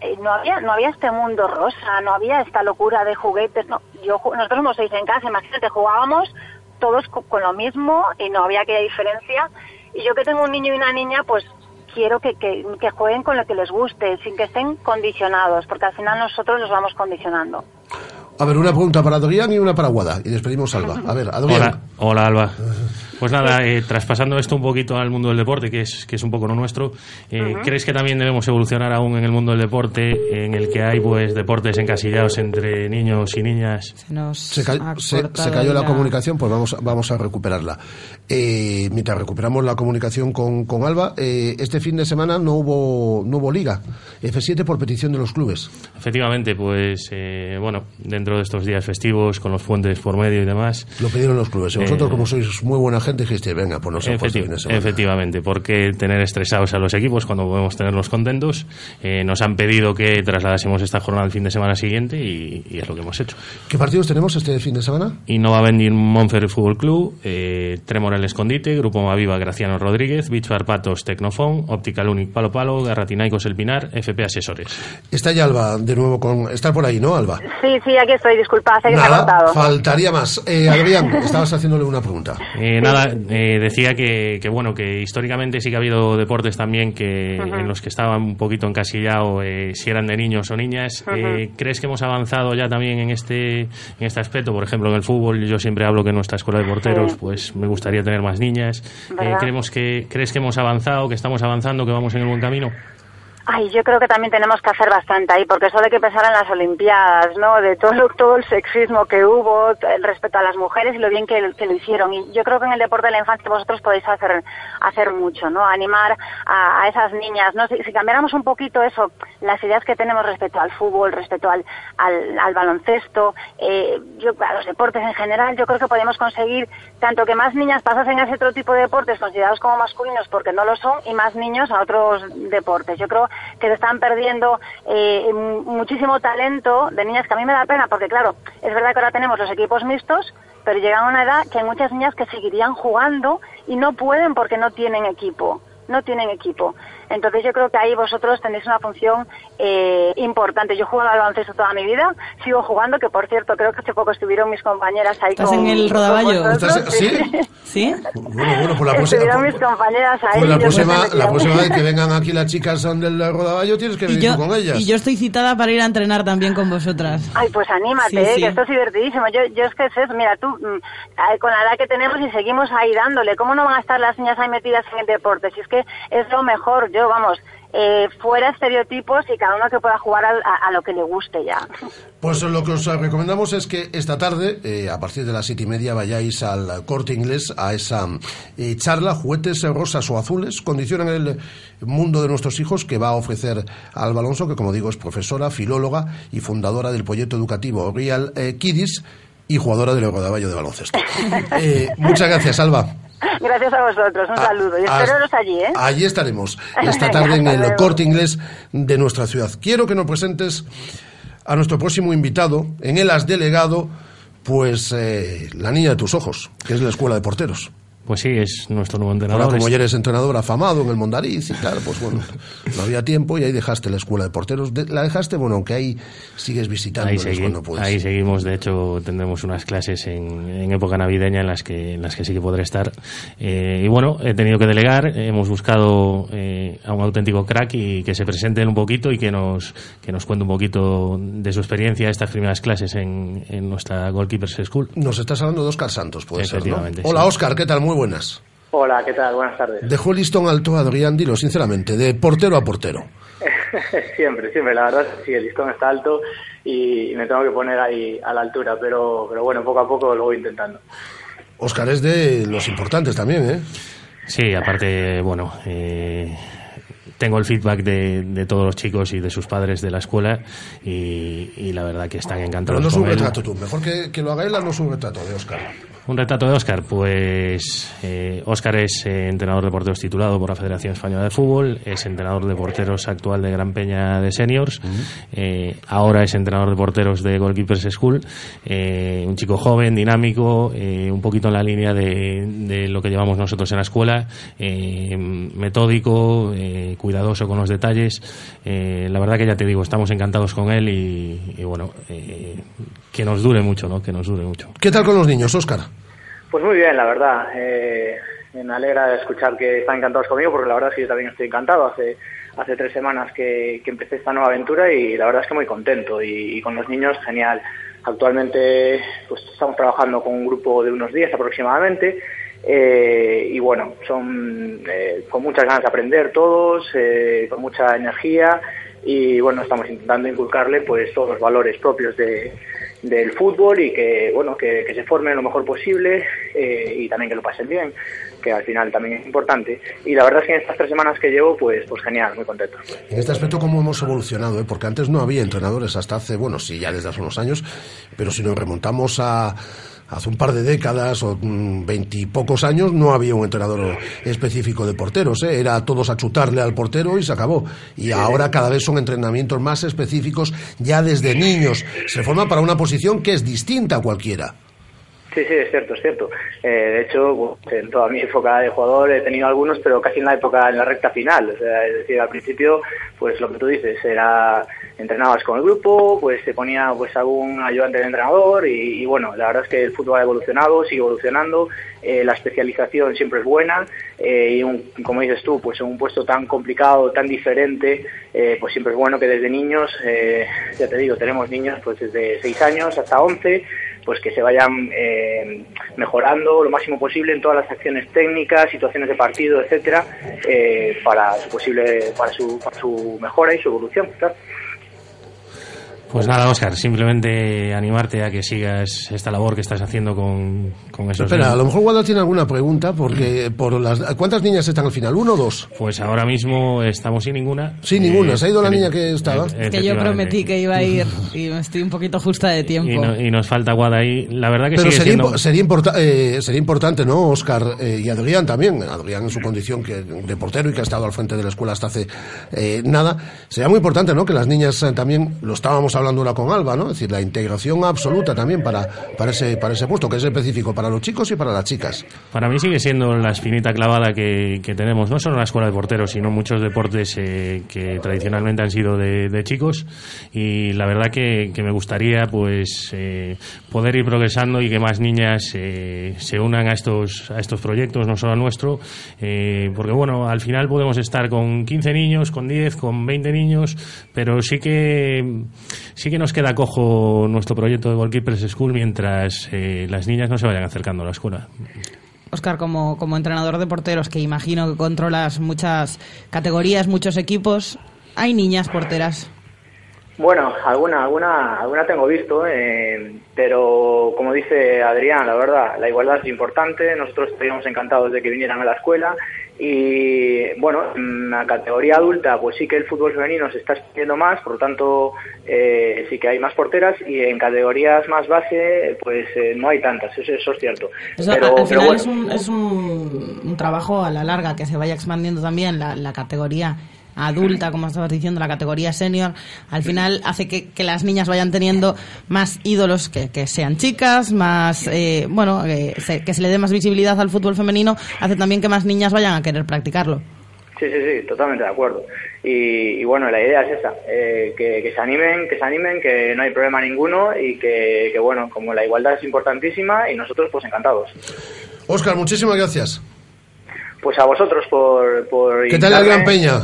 eh, no había no había este mundo rosa, no había esta locura de juguetes. No, yo nosotros somos seis en casa, imagínate, jugábamos todos co- con lo mismo y no había aquella diferencia. Y yo que tengo un niño y una niña, pues quiero que, que, que jueguen con lo que les guste, sin que estén condicionados, porque al final nosotros los vamos condicionando. A ver, una pregunta para Adrián y una para Guada. Y despedimos a Alba. A ver, Adrián. Hola, hola Alba. Pues nada, eh, traspasando esto un poquito al mundo del deporte, que es, que es un poco lo nuestro, eh, ¿crees que también debemos evolucionar aún en el mundo del deporte, en el que hay pues deportes encasillados entre niños y niñas? Se, ca- se- se cayó la comunicación, pues vamos, vamos a recuperarla. Eh, mientras recuperamos la comunicación con, con Alba, eh, este fin de semana no hubo, no hubo liga. F7 por petición de los clubes. Efectivamente, pues eh, bueno, dentro de estos días festivos, con los puentes por medio y demás. Lo pidieron los clubes. Y vosotros, Eh, como sois muy buena gente, dijiste, venga, no de semana. efectivamente, porque tener estresados a los equipos cuando podemos tenerlos contentos. Eh, nos han pedido que trasladásemos esta jornada al fin de semana siguiente y, y es lo que hemos hecho. ¿Qué partidos tenemos este fin de semana? Innova Vending Monfer Fútbol Club, eh, Tremor El Escondite, Grupo Maviva Graciano Rodríguez, Bicho Arpatos Tecnofón, Optical Unic Palo Palo, Garratinaicos El Pinar, FP Asesores. Está ya Alba de nuevo con... Está por ahí, ¿no, Alba? Sí, sí, aquí estoy, disculpa, sé que se ha faltaría más. Eh, Adrián, estabas haciéndole una pregunta. Eh, nada, eh, decía que, que, bueno, que históricamente sí que ha habido deportes también que en los que estaban un poquito encasillado eh, si eran de niños o niñas. Eh, ¿Crees que hemos avanzado ya también en este en este aspecto? Por ejemplo, en el fútbol yo siempre hablo que en nuestra escuela de porteros Sí. pues me gustaría tener más niñas. Eh. ¿creemos que, ¿Crees que hemos avanzado, que estamos avanzando, que vamos en el buen camino? Ay, yo creo que también tenemos que hacer bastante ahí, porque solo hay que pensar en las Olimpiadas, ¿no? De todo, lo- todo el sexismo que hubo, el respeto a las mujeres y lo bien que, que lo hicieron. Y yo creo que en el deporte de la infancia vosotros podéis hacer, hacer mucho, ¿no? Animar a, a esas niñas, ¿no? Si, si cambiáramos un poquito eso, las ideas que tenemos respecto al fútbol, respecto al, al, al baloncesto, eh, yo, a los deportes en general, yo creo que podemos conseguir tanto que más niñas pasasen a ese otro tipo de deportes considerados como masculinos porque no lo son y más niños a otros deportes. Yo creo que se están perdiendo eh, muchísimo talento de niñas que a mí me da pena porque claro, es verdad que ahora tenemos los equipos mixtos, pero llegan a una edad que hay muchas niñas que seguirían jugando y no pueden porque no tienen equipo no tienen equipo. Entonces yo creo que ahí vosotros tenéis una función eh, importante. Yo he jugado al baloncesto toda mi vida, sigo jugando, que por cierto creo que hace poco estuvieron mis compañeras ahí ¿Estás con en el rodaballo? vosotros. ¿Estás- sí? ¿Sí? Bueno, bueno, pues la próxima... Estuvieron mis compañeras ahí. Pues la próxima, la próxima vez que vengan aquí las chicas del rodaballo tienes que venir yo, tú con ellas. y yo estoy citada para ir a entrenar también con vosotras. Ay, pues anímate, Sí, eh, sí. que esto es divertidísimo. Yo, yo es que es eso, mira, tú, mm, con la edad que tenemos y seguimos ahí dándole, ¿cómo no van a estar las niñas ahí metidas en el deporte? Si es que es lo mejor, yo, vamos, eh, fuera estereotipos y cada uno que pueda jugar al- a, a lo que le guste ya. Pues lo que os recomendamos es que esta tarde, eh, a partir de las siete y media, vayáis al corte inglés a esa eh, charla, juguetes rosas o azules, condicionan el mundo de nuestros hijos, que va a ofrecer Alba Alonso, que como digo es profesora, filóloga y fundadora del proyecto educativo Real eh, Kiddies y jugadora del Rodaballo de baloncesto. Eh, muchas gracias, Alba. Gracias a vosotros, un saludo. Y hasta- espero allí, ¿eh? Allí estaremos esta tarde en el luego. corte inglés de nuestra ciudad. Quiero que nos presentes a nuestro próximo invitado. En él has delegado, pues, eh, la niña de tus ojos, que es la escuela de porteros. Pues sí, es nuestro nuevo Ahora, entrenador. como Es- ya eres entrenador afamado en el Mondariz y tal, pues bueno, no había tiempo y ahí dejaste la escuela de porteros. La dejaste, bueno, aunque ahí sigues visitando Ahí, segui- cuando puedes. ahí seguimos, de hecho tendremos unas clases en, en época navideña en las que en las que sí que podré estar. Eh, y bueno, he tenido que delegar, hemos buscado eh, a un auténtico crack y que se presente él un poquito y que nos, que nos cuente un poquito de su experiencia estas primeras clases en, en nuestra Goalkeepers School. Nos estás hablando de Óscar Santos, puede ser, Hola, sí. Óscar, ¿qué tal? Muy buenas. Hola, ¿qué tal? Buenas tardes. Dejó el listón alto Adrián, dilo sinceramente, de portero a portero. siempre, siempre, la verdad sí, el listón está alto y me tengo que poner ahí a la altura, pero, pero bueno, poco a poco lo voy intentando. Oscar es de los importantes también, ¿eh? Sí, aparte, bueno, eh, tengo el feedback de, de, todos los chicos y de sus padres de la escuela y, y la verdad que están encantados. Pero no es un retrato tú, mejor que, que lo haga él, no es un retrato de Oscar. Un retrato de Óscar, pues eh, Óscar es eh, entrenador de porteros titulado por la Federación Española de Fútbol, es entrenador de porteros actual de Gran Peña de Seniors, eh, ahora es entrenador de porteros de Goalkeepers School, eh, un chico joven, dinámico, eh, un poquito en la línea de, de lo que llevamos nosotros en la escuela, eh, metódico, eh, cuidadoso con los detalles. Eh, la verdad que ya te digo, estamos encantados con él y, y bueno, eh, que nos dure mucho, ¿no? Que nos dure mucho. ¿Qué tal con los niños, Oscar? Pues muy bien, la verdad. Eh, me alegra escuchar que están encantados conmigo porque la verdad es que yo también estoy encantado. Hace, hace tres semanas que, que empecé esta nueva aventura y la verdad es que muy contento. Y, con los niños, genial. Actualmente pues estamos trabajando con un grupo de unos 10 aproximadamente. Eh, y bueno, son eh, con muchas ganas de aprender todos, eh, con mucha energía y bueno, estamos intentando inculcarle pues todos los valores propios de, del fútbol y que bueno que, se formen lo mejor posible eh, y también que lo pasen bien que al final también es importante y la verdad es que en estas tres semanas que llevo pues pues genial muy contento En este aspecto, ¿cómo hemos evolucionado? eh? Porque antes no había entrenadores hasta hace, bueno, sí, ya desde hace unos años, pero si nos remontamos a hace un par de décadas o mm, veintipocos años, no había un entrenador específico de porteros, ¿eh? era todos a chutarle al portero y se acabó. Y ahora cada vez son entrenamientos más específicos ya desde niños. Se forma para una posición que es distinta a cualquiera. Sí, sí, es cierto, es cierto. Eh, de hecho, en toda mi época de jugador he tenido algunos, pero casi en la época, en la recta final. O sea, es decir, al principio, pues lo que tú dices, era entrenabas con el grupo, pues se ponía pues algún ayudante de entrenador y, bueno, la verdad es que el fútbol ha evolucionado, sigue evolucionando, eh, la especialización siempre es buena eh, y un, como dices tú, pues en un puesto tan complicado, tan diferente, eh, pues siempre es bueno que desde niños, ya te digo, tenemos niños pues desde 6 años hasta 11, pues que se vayan mejorando lo máximo posible en todas las acciones técnicas, situaciones de partido, etcétera, para su posible, para su, para su mejora y su evolución. claro. Pues nada, Óscar, simplemente animarte a que sigas esta labor que estás haciendo con, con esos Espera, a lo mejor Wanda tiene alguna pregunta, porque por las ¿cuántas niñas están al final? ¿Uno o dos? Pues ahora mismo estamos sin ninguna. Sí, ninguna. ¿Se ha ido la eh, niña que estaba? eh, Es que yo prometí que iba a ir y estoy un poquito justa de tiempo. Y, no- y nos falta Guada ahí. La verdad que Pero sigue sería, siendo... impo- sería, importa- eh, sería importante, ¿no, Oscar eh, y Adrián también? Adrián en su condición que, de portero y que ha estado al frente de la escuela hasta hace eh, nada. Sería muy importante, ¿no? Que las niñas eh, también, lo estábamos hablando ahora con Alba, ¿no? Es decir, la integración absoluta también para, para, ese, para ese puesto, que es específico para los chicos y para las chicas. Para mí sigue siendo la espinita clavada que, que tenemos, no solo en la escuela de porteros, sino muchos deportes eh, que tradicionalmente han sido de, de chicos. Y la verdad que, que me gustaría pues eh, poder ir progresando y que más niñas eh, se unan a estos, a estos proyectos, no solo al nuestro. eh, porque bueno, al final podemos estar con 15 niños, con 10, con 20 niños, pero sí que, sí que nos queda cojo nuestro proyecto de Goalkeepers School mientras eh, las niñas no se vayan acercando a la escuela. Oscar, como, como entrenador de porteros, que imagino que controlas muchas categorías, muchos equipos, ¿hay niñas porteras? Bueno, alguna, alguna, alguna tengo visto, eh, pero como dice Adrián, la verdad, la igualdad es importante. Nosotros estaríamos encantados de que vinieran a la escuela y bueno, en la categoría adulta, pues sí que el fútbol femenino se está expandiendo más, por lo tanto eh, sí que hay más porteras y en categorías más base, pues eh, no hay tantas. Eso, eso es cierto. Eso, pero, al pero final bueno. es, un, es un, un trabajo a la larga que se vaya expandiendo también la, la categoría adulta, como estabas diciendo, la categoría senior, al final hace que, que las niñas vayan teniendo más ídolos que, que sean chicas, más, eh, bueno, eh, se- que se le dé más visibilidad al fútbol femenino, hace también que más niñas vayan a querer practicarlo. Sí, sí, sí, totalmente de acuerdo. Y, y bueno, la idea es esa, eh, que, que se animen, que se animen, que no hay problema ninguno y que, que, bueno, como la igualdad es importantísima y nosotros pues encantados. Oscar, muchísimas gracias. Pues a vosotros por... por ¿Qué tal la. Gran Peña?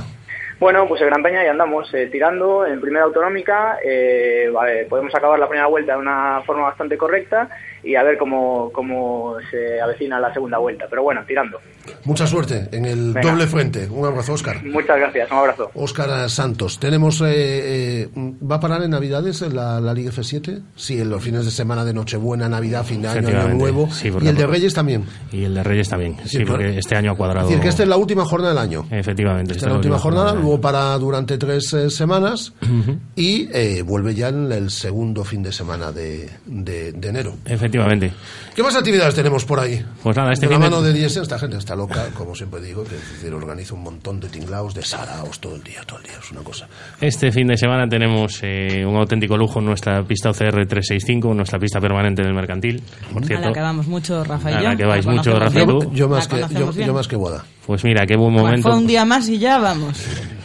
Bueno, pues en Gran Peña ya andamos eh, tirando en primera autonómica. eh, vale, podemos acabar la primera vuelta de una forma bastante correcta y a ver cómo, cómo se avecina la segunda vuelta. Pero bueno, tirando. Mucha suerte en el Venga. doble frente. Un abrazo, Óscar. Muchas gracias, un abrazo. Óscar Santos. Tenemos, eh, eh, ¿va a parar en Navidades la, la Liga F7? Sí, en los fines de semana de Nochebuena, Navidad, fin de año, Año Nuevo. sí, y el de Reyes también. Y el de Reyes también. Sí, Sí, porque este año ha cuadrado. Es decir, que esta es la última jornada del año. Efectivamente. Esta es la última jornada, para durante tres eh, semanas Ujú. y eh, vuelve ya en el segundo fin de semana de, de- de enero. Efectivamente. ¿Qué más actividades tenemos por ahí? Pues nada, este de la fin de- mano de Diesen, esta gente está loca, como siempre digo, que es decir, organiza un montón de tinglaos, de saraos todo el día, todo el día, es una cosa. Este fin de semana tenemos eh, un auténtico lujo en nuestra pista OCR 365, nuestra pista permanente del mercantil. Por A cierto, la que vamos mucho, Rafa y A yo. la que vais La mucho, conocemos Rafa y bien. tú. Yo más, que, yo, yo más que Boda. pues mira, qué buen Bueno, momento. fue un día más y ya vamos.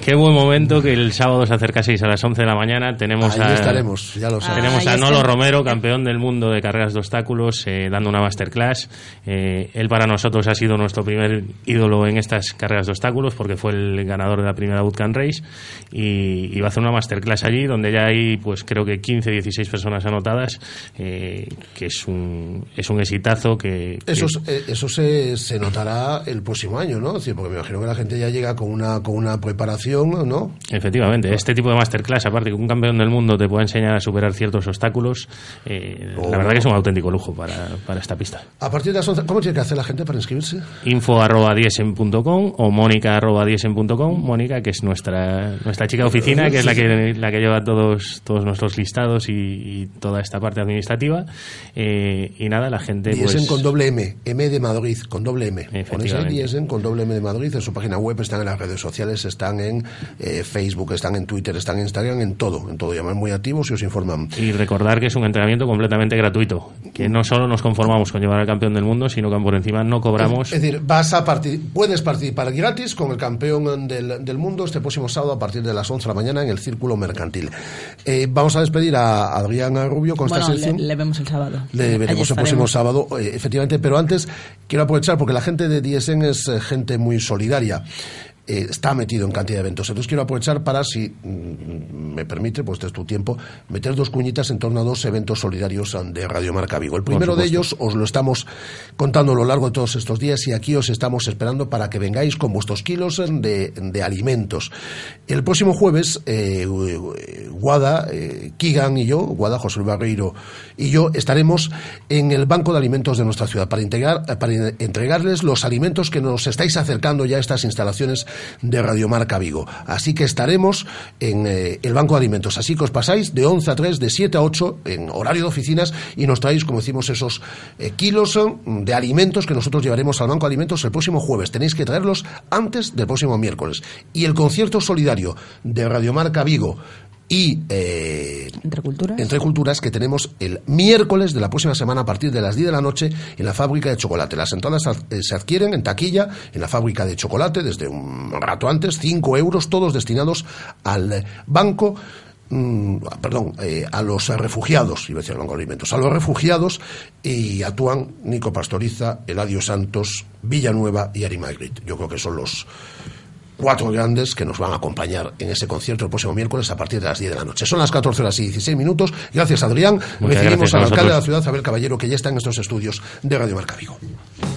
Qué buen momento que el sábado se acercaseis a las 11 de la mañana. Tenemos Ahí a, estaremos, ya lo sabes. Tenemos Ahí a Nolo está. Romero, campeón del mundo de carreras de obstáculos, eh, dando una masterclass. Eh, él para nosotros ha sido nuestro primer ídolo en estas carreras de obstáculos porque fue el ganador de la primera Bootcamp Race y, y va a hacer una masterclass allí donde ya hay, pues creo que 15, 16 personas anotadas, eh, que es un, es un exitazo que... que- Eso, es- eh, eso se, se notará el próximo año, ¿no? Porque me imagino que la gente ya llega con una, con una preparación, ¿no? Efectivamente, este tipo de masterclass, aparte que un campeón del mundo te pueda enseñar a superar ciertos obstáculos, eh, Oh. la verdad que es un auténtico lujo para, para esta pista. A partir de las 11, ¿cómo tiene que hacer la gente para inscribirse? info arroba diesen.com o mónica arroba diesen.com mónica que es nuestra nuestra chica de oficina que es la que la que lleva todos todos nuestros listados y, y toda esta parte administrativa Eh, y nada la gente Diesen pues con doble M, M de Madrid, con doble M. Ponéis ahí. Diesen con doble M de Madrid, en su página web, están en las redes sociales, están en eh, Facebook, están en Twitter, están en Instagram, en todo, en todo. Llaman muy activos y os informan. y recordar que es un entrenamiento completamente gratuito que no solo nos conformamos con llevar al campeón del mundo sino que por encima no cobramos Es decir, vas a parti- puedes participar gratis con el campeón del, del mundo este próximo sábado a partir de las 11 de la mañana en el Círculo Mercantil. Eh, vamos a despedir a Adrián Rubio con Bueno, esta sección. le vemos el sábado. Le veremos el próximo sábado, eh, efectivamente, pero antes quiero aprovechar porque la gente de DSN es eh, gente muy solidaria. Eh, está metido en cantidad de eventos. Entonces quiero aprovechar para, si mm, me permite, pues este es tu tiempo, meter dos cuñitas en torno a dos eventos solidarios de Radio Marca Vigo. El primero de ellos os lo estamos contando a lo largo de todos estos días y aquí os estamos esperando para que vengáis con vuestros kilos de, de alimentos. El próximo jueves, eh, Guada, eh, Kigan y yo, Guada, José Luis Barreiro y yo, estaremos en el Banco de Alimentos de nuestra ciudad para, integrar, eh, para entregarles los alimentos que nos estáis acercando ya a estas instalaciones de Radiomarca Vigo. Así que estaremos en eh, el Banco de Alimentos. Así que os pasáis de 11 a 3, de 7 a 8 en horario de oficinas y nos traéis, como decimos, esos eh, kilos eh, de alimentos que nosotros llevaremos al Banco de Alimentos el próximo jueves. Tenéis que traerlos antes del próximo miércoles. Y el concierto solidario de Radiomarca Vigo y eh, Entre culturas. entre culturas que tenemos el miércoles de la próxima semana a partir de las 10 de la noche en la fábrica de chocolate. Las entradas eh, se adquieren en taquilla en la fábrica de chocolate desde un rato antes, 5 euros, todos destinados al banco. mm, perdón, eh, a los refugiados, iba a decir Banco de Alimentos, a los refugiados y actúan Nico Pastoriza, Eladio Santos, Villanueva y Ari Magritte. Yo creo que son los cuatro grandes que nos van a acompañar en ese concierto el próximo miércoles a partir de las 10 de la noche. Son las 14 horas y 16 minutos. Gracias, Adrián. Muchas Recibimos al alcalde de la ciudad, Abel Caballero, que ya está en estos estudios de Radio Marca Vigo.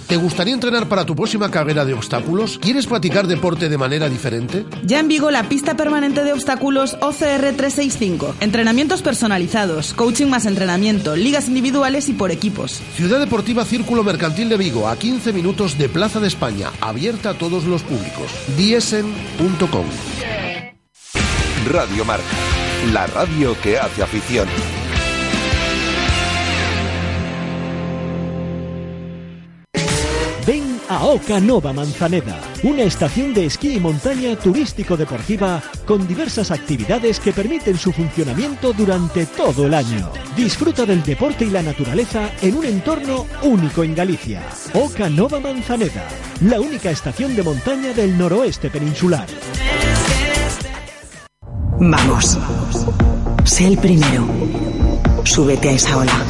¿Te gustaría entrenar para tu próxima carrera de obstáculos? ¿Quieres practicar deporte de manera diferente? Ya en Vigo la pista permanente de obstáculos OCR 365. Entrenamientos personalizados, coaching más entrenamiento, ligas individuales y por equipos. Ciudad Deportiva Círculo Mercantil de Vigo, a 15 minutos de Plaza de España, abierta a todos los públicos. Radio Marca, la radio que hace afición. Ven a Oca Nova Manzaneda, una estación de esquí y montaña turístico-deportiva con diversas actividades que permiten su funcionamiento durante todo el año. Disfruta del deporte y la naturaleza en un entorno único en Galicia. Oca Nova Manzaneda, la única estación de montaña del noroeste peninsular. Vamos. Sé el primero. Súbete a esa ola.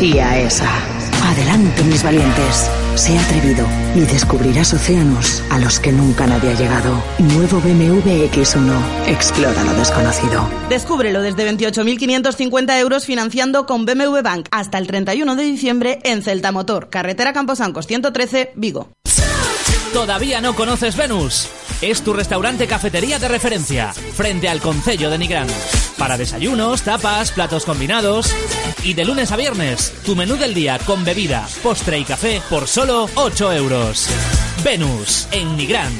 Y a esa. Adelante, mis valientes. Sé atrevido y descubrirás océanos a los que nunca nadie ha llegado. Nuevo BMW X1. Explora lo desconocido. Descúbrelo desde 28.550 euros financiando con BMW Bank hasta el 31 de diciembre en Celta Motor, carretera Camposancos 113, Vigo. ¿Todavía no conoces Venus? Es tu restaurante cafetería de referencia, frente al Concello de Nigrán. Para desayunos, tapas, platos combinados. Y de lunes a viernes, tu menú del día con bebida, postre y café por solo 8 euros. Venus, en Nigrán.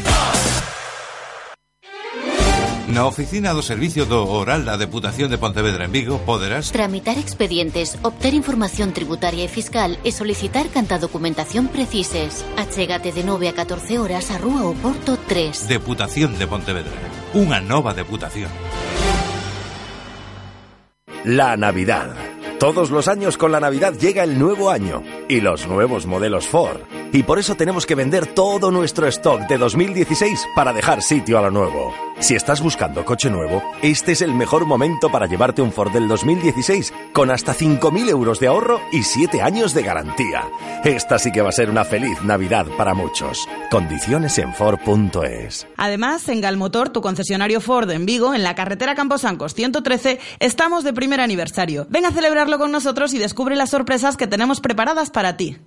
Na oficina do Servicio do Oral da Deputación de Pontevedra en Vigo poderás tramitar expedientes, obter información tributaria e fiscal e solicitar canta documentación precises. Achégate de 9 a 14 horas a Rúa Oporto 3. Deputación de Pontevedra. Unha nova deputación. La Navidad Todos los años con la Navidad llega el nuevo año y los nuevos modelos Ford. Y por eso tenemos que vender todo nuestro stock de 2016 para dejar sitio a lo nuevo. Si estás buscando coche nuevo, este es el mejor momento para llevarte un Ford del 2016 con hasta 5.000 euros de ahorro y 7 años de garantía. Esta sí que va a ser una feliz Navidad para muchos. Condiciones en Ford.es. Además, en Galmotor, tu concesionario Ford en Vigo, en la carretera Camposancos 113, estamos de primer aniversario. Ven a celebrarlo con nosotros y descubre las sorpresas que tenemos preparadas para ti.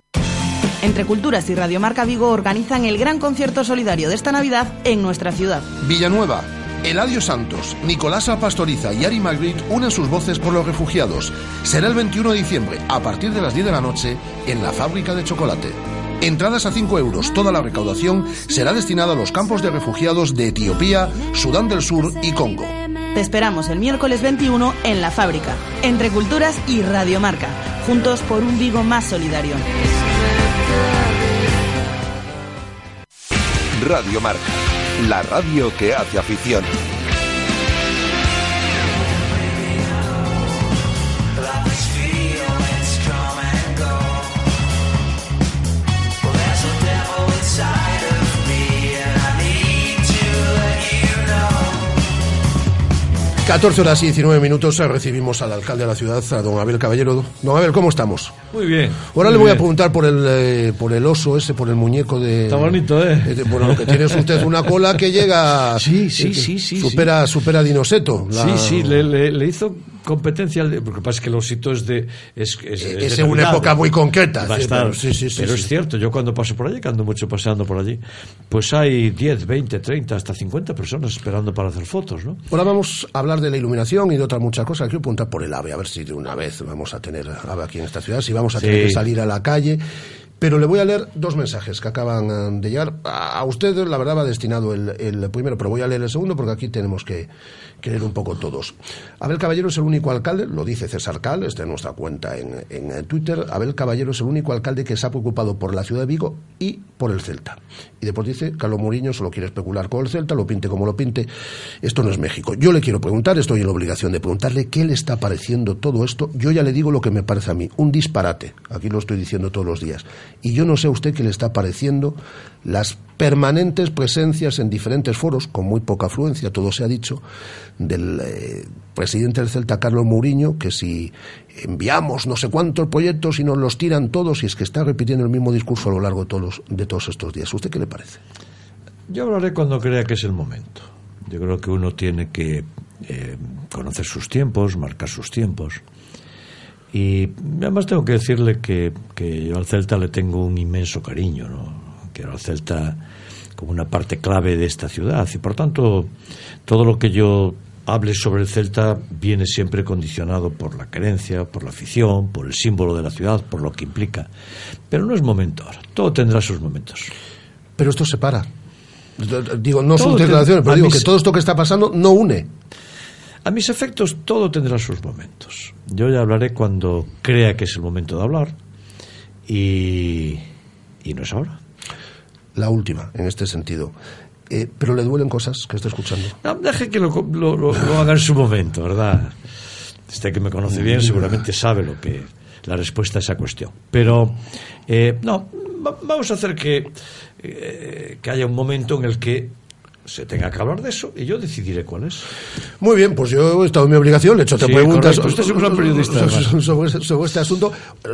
Entre Culturas y Radiomarca Vigo organizan el gran concierto solidario de esta Navidad en nuestra ciudad. Villanueva. Eladio Santos, Nicolasa Pastoriza y Ari Magritte unen sus voces por los refugiados. Será el 21 de diciembre, a partir de las 10 de la noche, en la fábrica de chocolate. Entradas a 5 euros. Toda la recaudación será destinada a los campos de refugiados de Etiopía, Sudán del Sur y Congo. Te esperamos el miércoles 21 en la fábrica. Entre Culturas y Radiomarca. Juntos por un Vigo más solidario. Radio Marca, la radio que hace afición. 14 horas y 19 minutos eh, recibimos al alcalde de la ciudad, a don Abel Caballero. Don Abel, ¿cómo estamos? Muy bien. Ahora muy le voy a preguntar por el, eh, por el oso ese, por el muñeco de... Está bonito, ¿eh? bueno, lo que tiene es usted una cola que llega... Sí, sí, eh, sí, sí, Supera, supera a Dinoseto. la- Sí, sí, le, le- le hizo competencia, al de- porque pasa que el osito es de... Es, es, es es de en una época muy concreta, Va a sí, sí, sí, sí, pero es cierto, yo cuando paso por allí, que ando mucho paseando por allí, pues hay 10, 20, 30, hasta 50 personas esperando para hacer fotos, ¿no? Ahora vamos a hablar de la iluminación y de otras muchas cosas. Quiero preguntar por el AVE, a ver si de una vez vamos a tener AVE aquí en esta ciudad, si vamos a tener que salir a la calle. Pero le voy a leer dos mensajes que acaban eh, de llegar. A a usted, la verdad, va destinado el, el primero, pero voy a leer el segundo porque aquí tenemos que, un poco todos. Abel Caballero es el único alcalde, lo dice César Cal, está en nuestra cuenta en, en, eh, Twitter. Abel Caballero es el único alcalde que se ha preocupado por la ciudad de Vigo y por el Celta. Y después dice, Carlos Mourinho solo quiere especular con el Celta, lo pinte como lo pinte. Esto no es México. Yo le quiero preguntar, estoy en la obligación de preguntarle qué le está pareciendo todo esto. Yo ya le digo lo que me parece a mí, un disparate. Aquí lo estoy diciendo todos los días. Y yo no sé a usted qué le está pareciendo las permanentes presencias en diferentes foros, con muy poca afluencia, todo se ha dicho, del eh, presidente del Celta, Carlos Mourinho, que si enviamos no sé cuántos proyectos y nos los tiran todos, y es que está repitiendo el mismo discurso a lo largo de todos, de todos estos días. ¿Usted qué le parece? Yo hablaré cuando crea que es el momento. Yo creo que uno tiene que eh, conocer sus tiempos, marcar sus tiempos. Y además tengo que decirle que, que yo al Celta le tengo un inmenso cariño, ¿no? Quiero al Celta como una parte clave de esta ciudad y por tanto todo lo que yo hable sobre el Celta viene siempre condicionado por la creencia, por la afición, por el símbolo de la ciudad, por lo que implica. Pero no es momento ahora, todo tendrá sus momentos. Pero esto se para. Digo, no son Todo declaraciones, pero digo mis- que todo esto que está pasando no une. A mis efectos, todo tendrá sus momentos. Yo ya hablaré cuando crea que es el momento de hablar y, y no es ahora. La última, en este sentido. Eh, pero le duelen cosas que está escuchando. No, deje que lo, lo- lo- lo haga en su momento, ¿verdad? Usted que me conoce bien seguramente sabe lo que la respuesta a esa cuestión. Pero, eh, no, va- vamos a hacer que, eh, que haya un momento en el que se tenga que hablar de eso y yo decidiré cuál es. Muy bien, pues yo he estado en mi obligación, le he hecho te Sí, preguntas correcto. Usted es un gran periodista, además. sobre, sobre este asunto,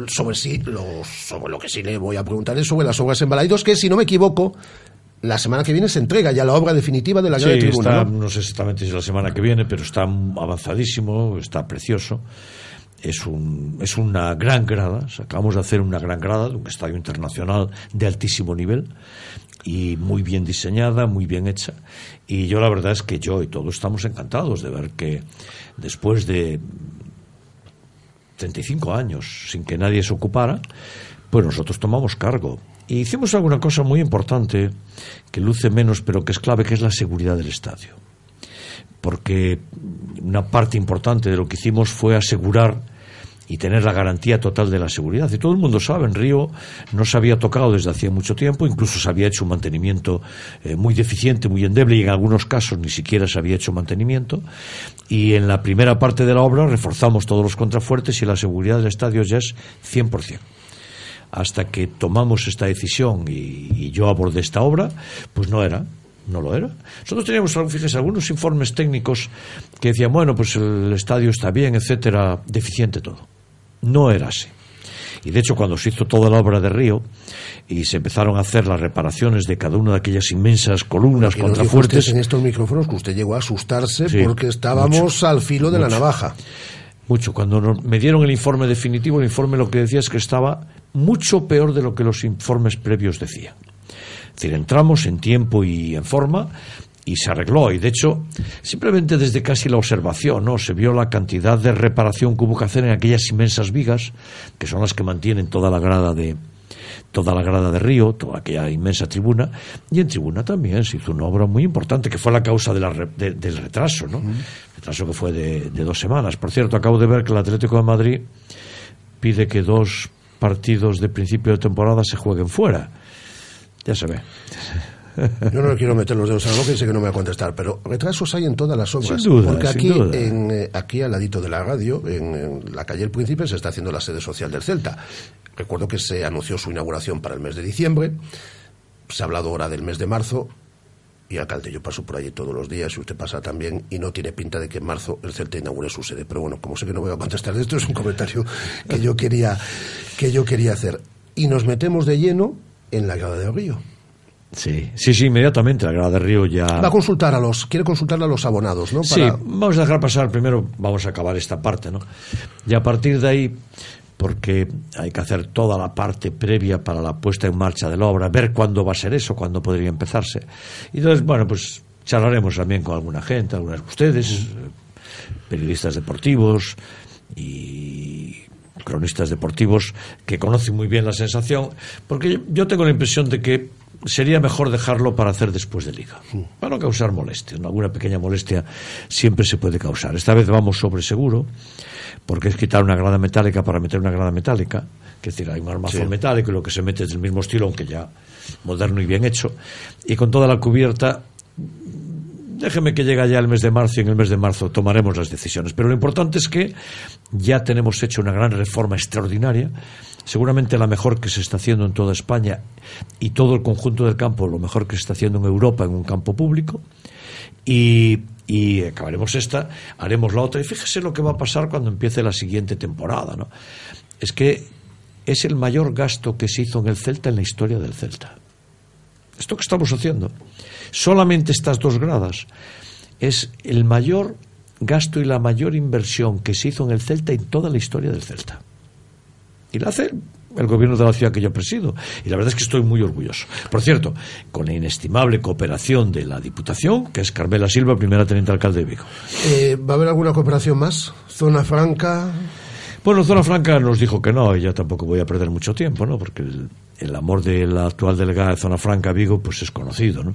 sobre sí, lo, sobre lo que sí le voy a preguntar es sobre las obras en Balaidos, que si no me equivoco, la semana que viene se entrega ya la obra definitiva de la Sí, Tribuna. está, ¿no? no sé exactamente si es la semana que viene, pero está avanzadísimo, está precioso. Es, un, es una gran grada, acabamos de hacer una gran grada de un estadio internacional de altísimo nivel y muy bien diseñada, muy bien hecha. Y yo la verdad es que yo y todos estamos encantados de ver que después de 35 años sin que nadie se ocupara, pues nosotros tomamos cargo. Y hicimos alguna cosa muy importante que luce menos, pero que es clave, que es la seguridad del estadio. Porque una parte importante de lo que hicimos fue asegurar y tener la garantía total de la seguridad. Y todo el mundo sabe, en Río no se había tocado desde hacía mucho tiempo, incluso se había hecho un mantenimiento eh, muy deficiente, muy endeble, y en algunos casos ni siquiera se había hecho mantenimiento. Y en la primera parte de la obra reforzamos todos los contrafuertes y la seguridad del estadio ya es 100% hasta que tomamos esta decisión y, y yo abordé esta obra, pues no era, no lo era. Nosotros teníamos, fíjese, algunos informes técnicos que decían, bueno, pues el estadio está bien, etcétera, deficiente todo. No era así. Y de hecho, cuando se hizo toda la obra de Río y se empezaron a hacer las reparaciones de cada una de aquellas inmensas columnas, Que contrafuertes, usted en estos micrófonos que usted llegó a asustarse Sí, porque estábamos mucho, al filo de la navaja. Mucho. Cuando nos- me dieron el informe definitivo, el informe lo que decía es que estaba mucho peor de lo que los informes previos decían. Es decir, entramos en tiempo y en forma y se arregló. Y de hecho, simplemente desde casi la observación, ¿no? Se vio la cantidad de reparación que hubo que hacer en aquellas inmensas vigas, que son las que mantienen toda la grada de toda la grada de Río, toda aquella inmensa tribuna, y en tribuna también se hizo una obra muy importante, que fue la causa de la re- de- del retraso, ¿no? Retraso que fue de, de dos semanas. Por cierto, acabo de ver que el Atlético de Madrid pide que dos partidos de principio de temporada se jueguen fuera. Ya se ve. Yo no le quiero meter los dedos en la boca y sé que no me va a contestar, pero retrasos hay en todas las obras. Sin duda, porque sin aquí, duda. En, eh, aquí al ladito de la radio, en, en la calle El Príncipe, se está haciendo la sede social del Celta. Recuerdo que se anunció su inauguración para el mes de diciembre. Se ha hablado ahora del mes de marzo. Y alcalde, yo paso por allí todos los días y usted pasa también y no tiene pinta de que en marzo el Celta inaugure su sede. Pero bueno, como sé que no voy a contestar de esto, es un comentario que yo quería, que yo quería hacer. Y nos metemos de lleno en la grada del río. Sí, sí, sí, inmediatamente la grada de Río ya... Va a consultar a los, quiere consultarle a los abonados, ¿no? Sí, vamos a dejar pasar primero, vamos a acabar esta parte, ¿no? Y a partir de ahí, porque hay que hacer toda la parte previa para la puesta en marcha de la obra, ver cuándo va a ser eso, cuándo podría empezarse. Y entonces, bueno, pues charlaremos también con alguna gente, algunas de ustedes, periodistas deportivos y cronistas deportivos que conocen muy bien la sensación, porque yo tengo la impresión de que sería mejor dejarlo para hacer después de liga, para no causar molestia. ¿no? Alguna pequeña molestia siempre se puede causar. Esta vez vamos sobre seguro, porque es quitar una grada metálica para meter una grada metálica, que es decir, hay un armazón Sí. metálico y lo que se mete es del mismo estilo, aunque ya moderno y bien hecho, y con toda la cubierta Déjeme que llegue ya el mes de marzo y en el mes de marzo tomaremos las decisiones. Pero lo importante es que ya tenemos hecho una gran reforma extraordinaria, seguramente la mejor que se está haciendo en toda España y todo el conjunto del campo, lo mejor que se está haciendo en Europa en un campo público. Y, y acabaremos esta, haremos la otra. Y fíjese lo que va a pasar cuando empiece la siguiente temporada. ¿no? Es que es el mayor gasto que se hizo en el Celta en la historia del Celta. Esto que estamos haciendo, solamente estas dos gradas, es el mayor gasto y la mayor inversión que se hizo en el Celta en toda la historia del Celta. Y la hace el gobierno de la ciudad que yo presido. Y la verdad es que estoy muy orgulloso. Por cierto, con la inestimable cooperación de la Diputación, que es Carmela Silva, primera teniente alcalde de Vigo. Eh, ¿Va a haber alguna cooperación más? ¿Zona franca? Bueno, Zona Franca nos dijo que no, y ya tampoco voy a perder mucho tiempo, ¿no? Porque el, amor de la actual delegada de Zona Franca Vigo, pues es conocido, ¿no?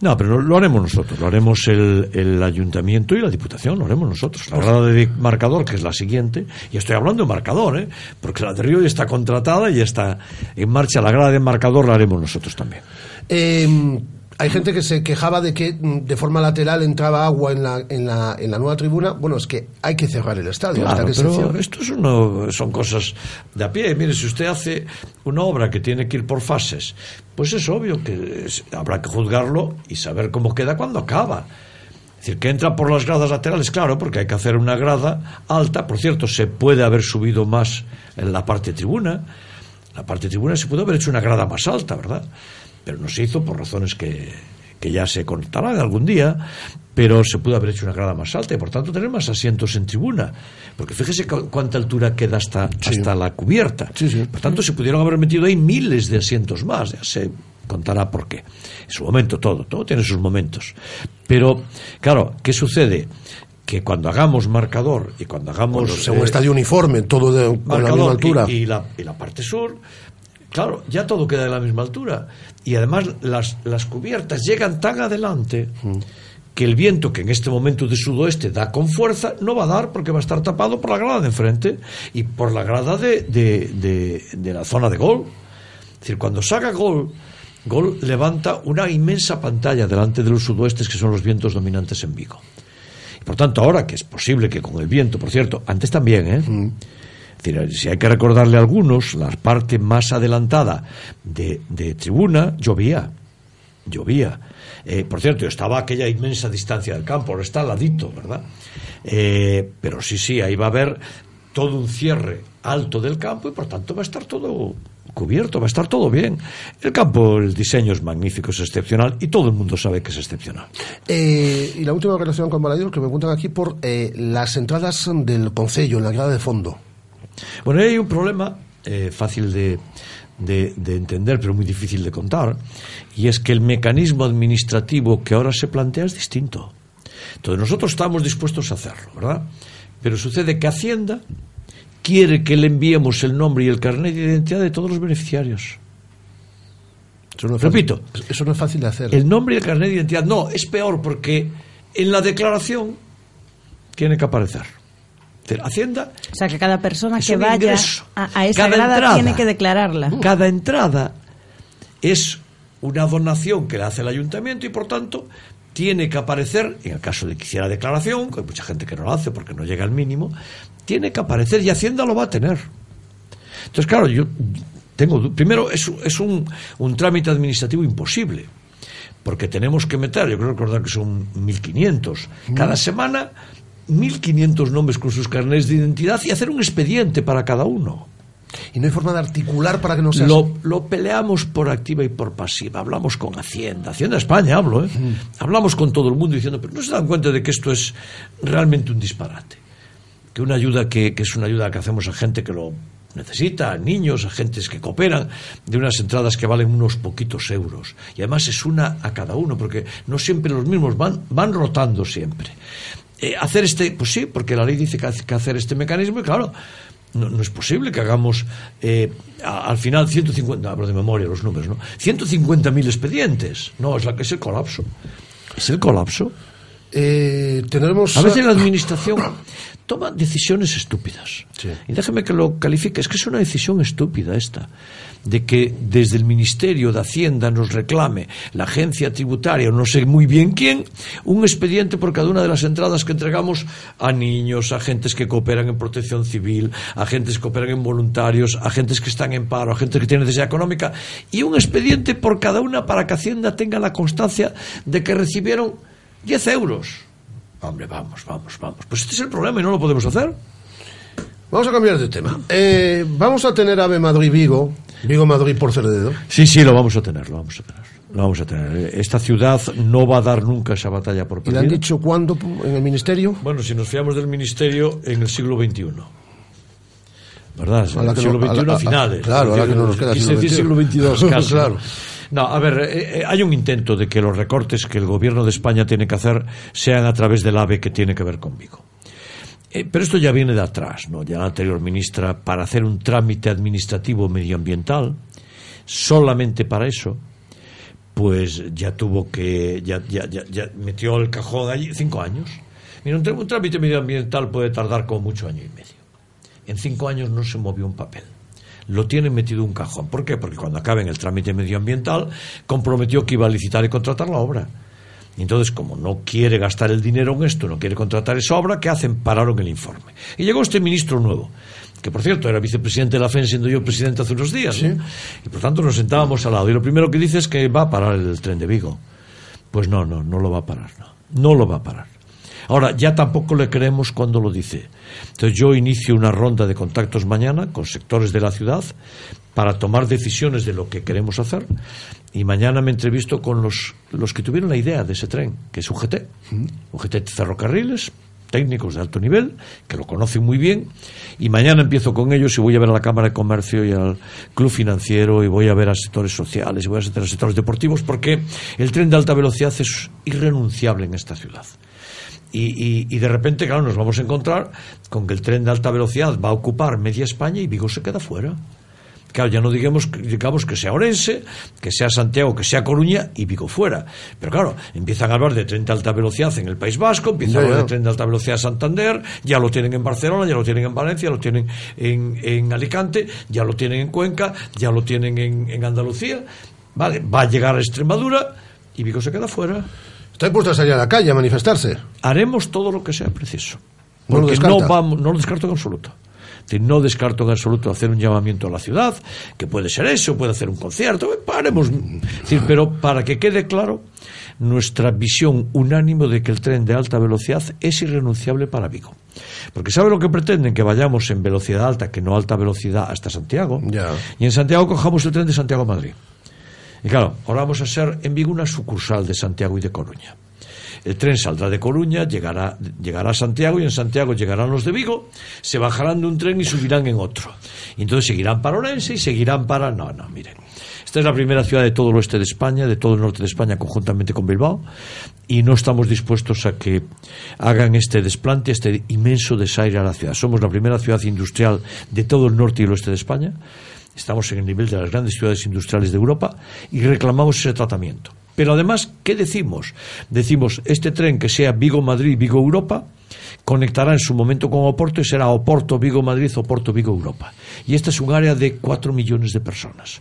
No, pero lo, haremos nosotros, lo haremos el, ayuntamiento y la diputación, lo haremos nosotros. La grada de marcador, que es la siguiente, y estoy hablando de marcador, ¿eh? Porque la de Río ya está contratada y está en marcha. La grada de marcador la haremos nosotros también. Eh, Hay gente que se quejaba de que mm, de forma lateral entraba agua en la, en la, en la nueva tribuna. Bueno, es que hay que cerrar el estadio. Claro, hasta que pero esto es uno- son cosas de a pie. Mire, si usted hace una obra que tiene que ir por fases, pues es obvio que es- habrá que juzgarlo y saber cómo queda cuando acaba. Es decir, que entra por las gradas laterales, claro, porque hay que hacer una grada alta. Por cierto, se puede haber subido más en la parte tribuna. La parte tribuna se puede haber hecho una grada más alta, ¿verdad? Pero no se hizo por razones que, que ya se contarán algún día. Pero se pudo haber hecho una grada más alta y, por tanto, tener más asientos en tribuna. Porque fíjese cu- cuánta altura queda hasta, hasta la cubierta. Por tanto, se pudieron haber metido ahí miles de asientos más. Ya se contará por qué. En su momento todo, todo tiene sus momentos. Pero, claro, ¿qué sucede? Que cuando hagamos marcador y cuando hagamos... Bueno, un eh, estadio uniforme, todo de, con la misma altura. Y, y la, y la parte sur, claro, ya todo queda de la misma altura. Y además las, las cubiertas llegan tan adelante que el viento que en este momento de sudoeste da con fuerza no va a dar porque va a estar tapado por la grada de enfrente y por la grada de, de, de- de la zona de gol. Es decir, cuando salga gol, gol levanta una inmensa pantalla delante de los sudoestes que son los vientos dominantes en Vigo. Y por tanto, ahora que es posible que con el viento, por cierto, antes también, ¿eh? Es si hay que recordarle a algunos, la parte más adelantada de, de tribuna llovía. Llovía. Eh, por cierto, estaba aquella inmensa distancia del campo, ahora está al ladito, ¿verdad? Eh, pero sí, sí, ahí va a haber todo un cierre alto del campo y por tanto va a estar todo cubierto, va a estar todo bien. El campo, el diseño es magnífico, es excepcional y todo el mundo sabe que es excepcional. Eh, y la última relación con Balaídos que me preguntan aquí por las entradas del Concello en la grada de fondo. Bueno, hay un problema eh, fácil de, de- de entender, pero muy difícil de contar, y es que el mecanismo administrativo que ahora se plantea es distinto. Entonces, nosotros estamos dispuestos a hacerlo, ¿verdad? Pero sucede que Hacienda quiere que le enviemos el nombre y el carnet de identidad de todos los beneficiarios. Eso no es fácil- Repito, Eso no es fácil de hacer. el nombre y el carnet de identidad. No, es peor porque en la declaración tiene que aparecer. Hacienda O sea, que cada persona que vaya ingreso. a, a esa Cada grada entrada. tiene que declararla. Cada entrada es una donación que le hace el ayuntamiento y por tanto tiene que aparecer, en el caso de que hiciera declaración, que hay mucha gente que no lo hace porque no llega al mínimo, tiene que aparecer y Hacienda lo va a tener. Entonces, claro, yo tengo. Primero, es, es un, un trámite administrativo imposible. Porque tenemos que meter, yo creo recordar que son 1.500. Cada semana, 1.500 nombres con sus carnets de identidad y hacer un expediente para cada uno. Y no hay forma de articular para que no sea Lo, lo peleamos por activa y por pasiva. Hablamos con Hacienda, Hacienda España hablo, ¿eh? Hablamos con todo el mundo diciendo, pero no se dan cuenta de que esto es realmente un disparate. Que una ayuda que, que es una ayuda que hacemos a gente que lo necesita, a niños, a gentes que cooperan, de unas entradas que valen unos poquitos euros. Y además es una a cada uno, porque no siempre los mismos van, van rotando siempre. Eh, hacer este, pues sí, porque la ley dice que que hacer este mecanismo y claro, no, no es posible que hagamos eh, al final 150, hablo de memoria los números, ¿no? 150.000 expedientes. No, es la es el colapso. Es el colapso. Eh, tendremos A veces la administración toma decisiones estúpidas. Y déjeme que lo califique, es que es una decisión estúpida esta, de que desde el Ministerio de Hacienda nos reclame la agencia tributaria, o no sé muy bien quién, un expediente por cada una de las entradas que entregamos a niños, a agentes que cooperan en protección civil, a agentes que cooperan en voluntarios, a agentes que están en paro, a agentes que tienen necesidad económica, y un expediente por cada una para que Hacienda tenga la constancia de que recibieron 10 euros. Hombre, vamos, vamos, vamos. Pues este es el problema y no lo podemos hacer. Vamos a cambiar de tema. Eh, vamos a tener Ave Madrid-Vigo, Vigo-Madrid por Cerdedo. Sí, sí, lo vamos a tener, lo vamos a tener. Lo vamos a tener. Esta ciudad no va a dar nunca esa batalla por ¿Y le perdida. han dicho cuándo en el ministerio? Bueno, si nos fiamos del ministerio, en el siglo XXI. ¿Verdad? A la el que siglo no- a XXI la- a, a- finales. claro, ahora que no nos queda siglo decir siglo XXI. XXII. Claro. No, a ver, eh, eh, hay un intento de que los recortes que el gobierno de España tiene que hacer sean a través del AVE que tiene que ver con Vigo. Eh, pero esto ya viene de atrás, ¿no? Ya la anterior ministra, para hacer un trámite administrativo medioambiental, solamente para eso, pues ya tuvo que, ya, ya, metió el cajón allí cinco años. Mira, un trámite medioambiental puede tardar como mucho año y medio. En cinco años no se movió un papel. Lo tienen metido en un cajón. ¿Por qué? Porque cuando acaben el trámite medioambiental, comprometió que iba a licitar y contratar la obra. Entonces, como no quiere gastar el dinero en esto, no quiere contratar esa obra, ¿qué hacen? Pararon el informe. Y llegó este ministro nuevo, que por cierto era vicepresidente de la FEN, siendo yo presidente hace unos días. ¿no? Y por tanto nos sentábamos al lado. Y lo primero que dice es que va a parar el tren de Vigo. Pues no, no, no lo va a parar. No, no lo va a parar. Ahora, ya tampoco le creemos cuando lo dice. Entonces yo inicio una ronda de contactos mañana con sectores de la ciudad para tomar decisiones de lo que queremos hacer y mañana me entrevisto con los, los que tuvieron la idea de ese tren, que es UGT, UGT Ferrocarriles, técnicos de alto nivel, que lo conocen muy bien, y mañana empiezo con ellos y voy a ver a la Cámara de Comercio y al Club Financiero y voy a ver a sectores sociales y voy a ver a sectores deportivos, porque el tren de alta velocidad es irrenunciable en esta ciudad. Y, y, y, de repente, claro, nos vamos a encontrar con que el tren de alta velocidad va a ocupar media España y Vigo se queda fuera. Claro, ya no digamos, digamos que sea Orense, que sea Santiago, que sea Coruña y Vigo fuera. Pero claro, empiezan a hablar de tren de alta velocidad en el País Vasco, empiezan a hablar de tren de alta velocidad en Santander, ya lo tienen en Barcelona, ya lo tienen en Valencia, ya lo tienen en, en Alicante, ya lo tienen en Cuenca, ya lo tienen en, en Andalucía. Vale, va a llegar a Extremadura y Vigo se queda fuera. ¿Está dispuesto a salir a la calle a manifestarse? Haremos todo lo que sea preciso. ¿No lo Porque no, vamos, no lo descarto en absoluto. No descarto en absoluto hacer un llamamiento a la ciudad, que puede ser eso, puede hacer un concierto, decir, pero para que quede claro nuestra visión unánime de que el tren de alta velocidad es irrenunciable para Vigo. Porque ¿sabe lo que pretenden? Que vayamos en velocidad alta, que no alta velocidad, hasta Santiago. Y en Santiago cojamos el tren de Santiago a Madrid. Y claro, ahora vamos a ser en Vigo una sucursal de Santiago y de Coruña. El tren saldrá de Coruña, llegará, llegará a Santiago y en Santiago llegarán los de Vigo, se bajarán de un tren y subirán en otro. Y entonces seguirán para Orense y seguirán para... No, no, miren. Esta es la primera ciudad de todo el oeste de España, de todo el norte de España, conjuntamente con Bilbao, y no estamos dispuestos a que hagan este desplante, este inmenso desaire a la ciudad. Somos la primera ciudad industrial de todo el norte y el oeste de España, estamos en el nivel de las grandes ciudades industriales de Europa y reclamamos ese tratamiento. Pero además, ¿qué decimos? Decimos, este tren que sea Vigo-Madrid, Vigo-Europa, conectará en su momento con Oporto y será Oporto, Vigo-Madrid, Oporto, Vigo-Europa. Y esta es un área de cuatro millones de personas.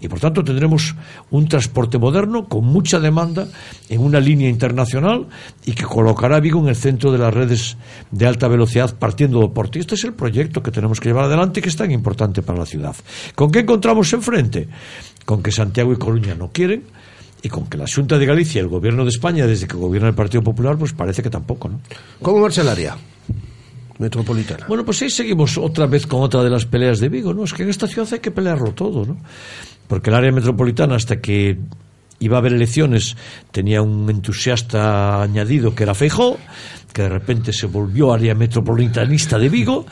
Y por tanto tendremos un transporte moderno con mucha demanda en una línea internacional y que colocará a Vigo en el centro de las redes de alta velocidad partiendo de Oporto. Y este es el proyecto que tenemos que llevar adelante y que es tan importante para la ciudad. ¿Con qué encontramos enfrente? Con que Santiago y Coruña no quieren y con que la Junta de Galicia y el Gobierno de España, desde que gobierna el Partido Popular, pues parece que tampoco, ¿no? ¿Cómo marcha el área metropolitana? Bueno, pues ahí seguimos otra vez con otra de las peleas de Vigo, ¿no? Es que en esta ciudad hay que pelearlo todo, ¿no? Porque el área metropolitana, hasta que iba a haber elecciones, tenía un entusiasta añadido que era Feijó, que de repente se volvió área metropolitanista de Vigo,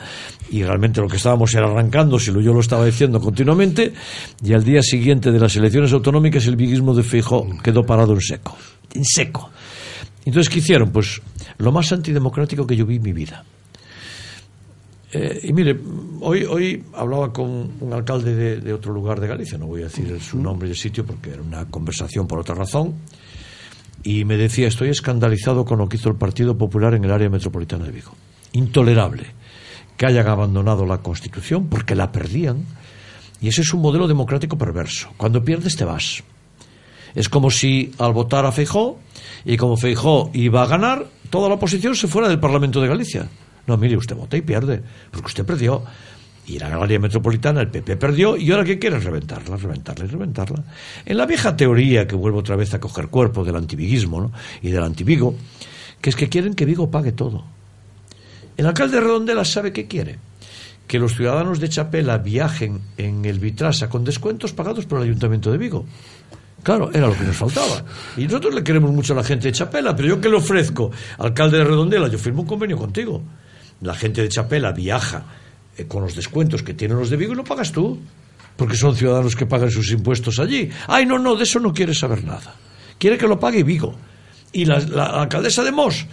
y realmente lo que estábamos era arrancando, si lo yo lo estaba diciendo continuamente, y al día siguiente de las elecciones autonómicas el viguismo de Feijó quedó parado en seco, en seco. Entonces, ¿qué hicieron? Pues lo más antidemocrático que yo vi en mi vida. Eh, y mire, hoy, hoy hablaba con un alcalde de, de, otro lugar de Galicia, no voy a decir su nombre y el sitio porque era una conversación por otra razón, y me decía, estoy escandalizado con lo que hizo el Partido Popular en el área metropolitana de Vigo. Intolerable que hayan abandonado la Constitución porque la perdían, y ese es un modelo democrático perverso. Cuando pierdes te vas. Es como si al votar a Feijó, y como Feijó iba a ganar, toda la oposición se fuera del Parlamento de Galicia. No, mire, usted vota y pierde, porque usted perdió. Y la área metropolitana, el PP perdió, y ahora ¿qué quieren? Reventarla, reventarla y reventarla. En la vieja teoría, que vuelvo otra vez a coger cuerpo del antiviguismo ¿no? y del antivigo, que es que quieren que Vigo pague todo. El alcalde de Redondela sabe qué quiere. Que los ciudadanos de Chapela viajen en el Vitrasa con descuentos pagados por el Ayuntamiento de Vigo. Claro, era lo que nos faltaba. Y nosotros le queremos mucho a la gente de Chapela, pero yo que le ofrezco, alcalde de Redondela, yo firmo un convenio contigo. La gente de Chapela viaja eh, con los descuentos que tienen los de Vigo y lo pagas tú. Porque son ciudadanos que pagan sus impuestos allí. Ay, no, no, de eso no quiere saber nada. Quiere que lo pague Vigo. Y la, la, la alcaldesa de Mos,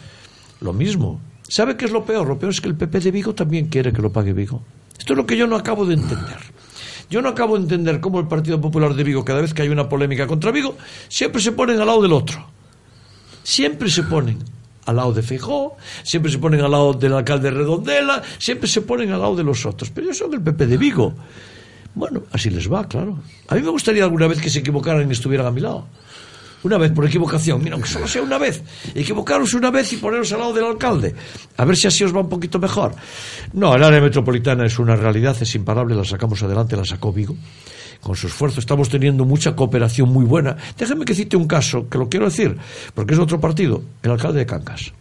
lo mismo. ¿Sabe qué es lo peor? Lo peor es que el PP de Vigo también quiere que lo pague Vigo. Esto es lo que yo no acabo de entender. Yo no acabo de entender cómo el Partido Popular de Vigo, cada vez que hay una polémica contra Vigo, siempre se ponen al lado del otro. Siempre se ponen al lado de Fijó, siempre se ponen al lado del alcalde Redondela, siempre se ponen al lado de los otros. Pero ellos son el PP de Vigo. Bueno, así les va, claro. A mí me gustaría alguna vez que se equivocaran y estuvieran a mi lado. Una vez por equivocación, mira, aunque solo sea una vez. Equivocaros una vez y poneros al lado del alcalde. A ver si así os va un poquito mejor. No, el área metropolitana es una realidad, es imparable, la sacamos adelante, la sacó Vigo. Con su esfuerzo estamos teniendo mucha cooperación muy buena. Déjame que cite un caso, que lo quiero decir, porque es otro partido, el alcalde de Cangas.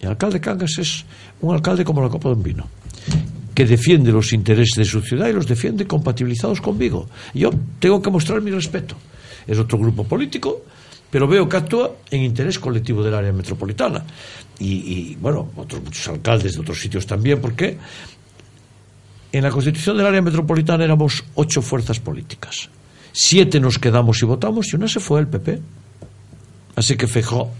El alcalde de Cangas es un alcalde como la copa de un vino que defiende los intereses de su ciudad y los defiende compatibilizados con Vigo. Yo tengo que mostrar mi respeto. Es otro grupo político, pero veo que actúa en interés colectivo del área metropolitana. Y, y, bueno, otros muchos alcaldes de otros sitios también, porque en la constitución del área metropolitana éramos ocho fuerzas políticas. Siete nos quedamos y votamos y una se fue el PP. Así que Fejó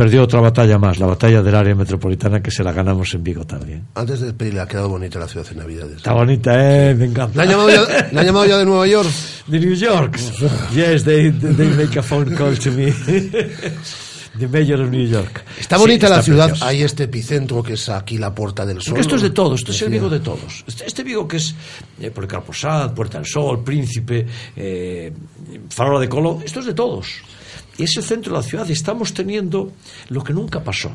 perdió otra batalla más, la batalla del área metropolitana que se la ganamos en Vigo también. Antes de despedirle, ha quedado bonita la ciudad en Navidades. Está bonita, ¿eh? Me encanta. ¿La han llamado ya, ¿la han llamado ya de Nueva York? De New York. yes, they, they make a phone call to me. The Mayor of New York. Está bonita Sí, la está ciudad. preciosa. Hay este epicentro que es aquí la Puerta del Sol. Porque esto es de todos, esto es el. Vigo de todos. Este, este Vigo que es eh, Policarpo Sanz, Puerta del Sol, Príncipe, eh, Farola de Colón, esto es de todos. Y es el centro de la ciudad y estamos teniendo lo que nunca pasó.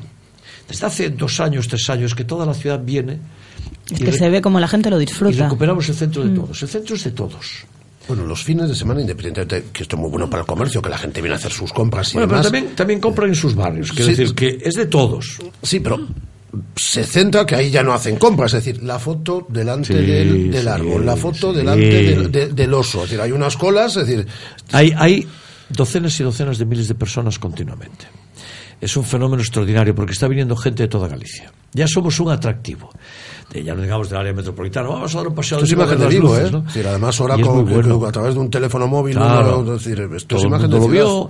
Desde hace dos años, tres años, que toda la ciudad viene Es y, que se ve como la gente lo y disfruta. recuperamos el centro de Mm. todos. El centro es de todos. Bueno, los fines de semana, independientemente que esto es muy bueno para el comercio, que la gente viene a hacer sus compras y Bueno, pero demás. también, también compran en sus barrios. Quiero Sí. decir que es de todos. Sí, pero se centra que ahí ya no hacen compras, es decir, la foto delante Sí, del, del sí, árbol, la foto delante del, de- del oso, es decir, hay unas colas, es decir, Hay, hay docenas y docenas de miles de personas continuamente. Es un fenómeno extraordinario porque está viniendo gente de toda Galicia. Ya somos un atractivo. De- ya no digamos del área metropolitana. Vamos a dar un paseo esto es de imagen de Vigo, luces, ¿eh? ¿no? Es decir, además ahora con- bueno. a través de un teléfono móvil, Claro. número, es decir, esto Todo es imagen de lo vio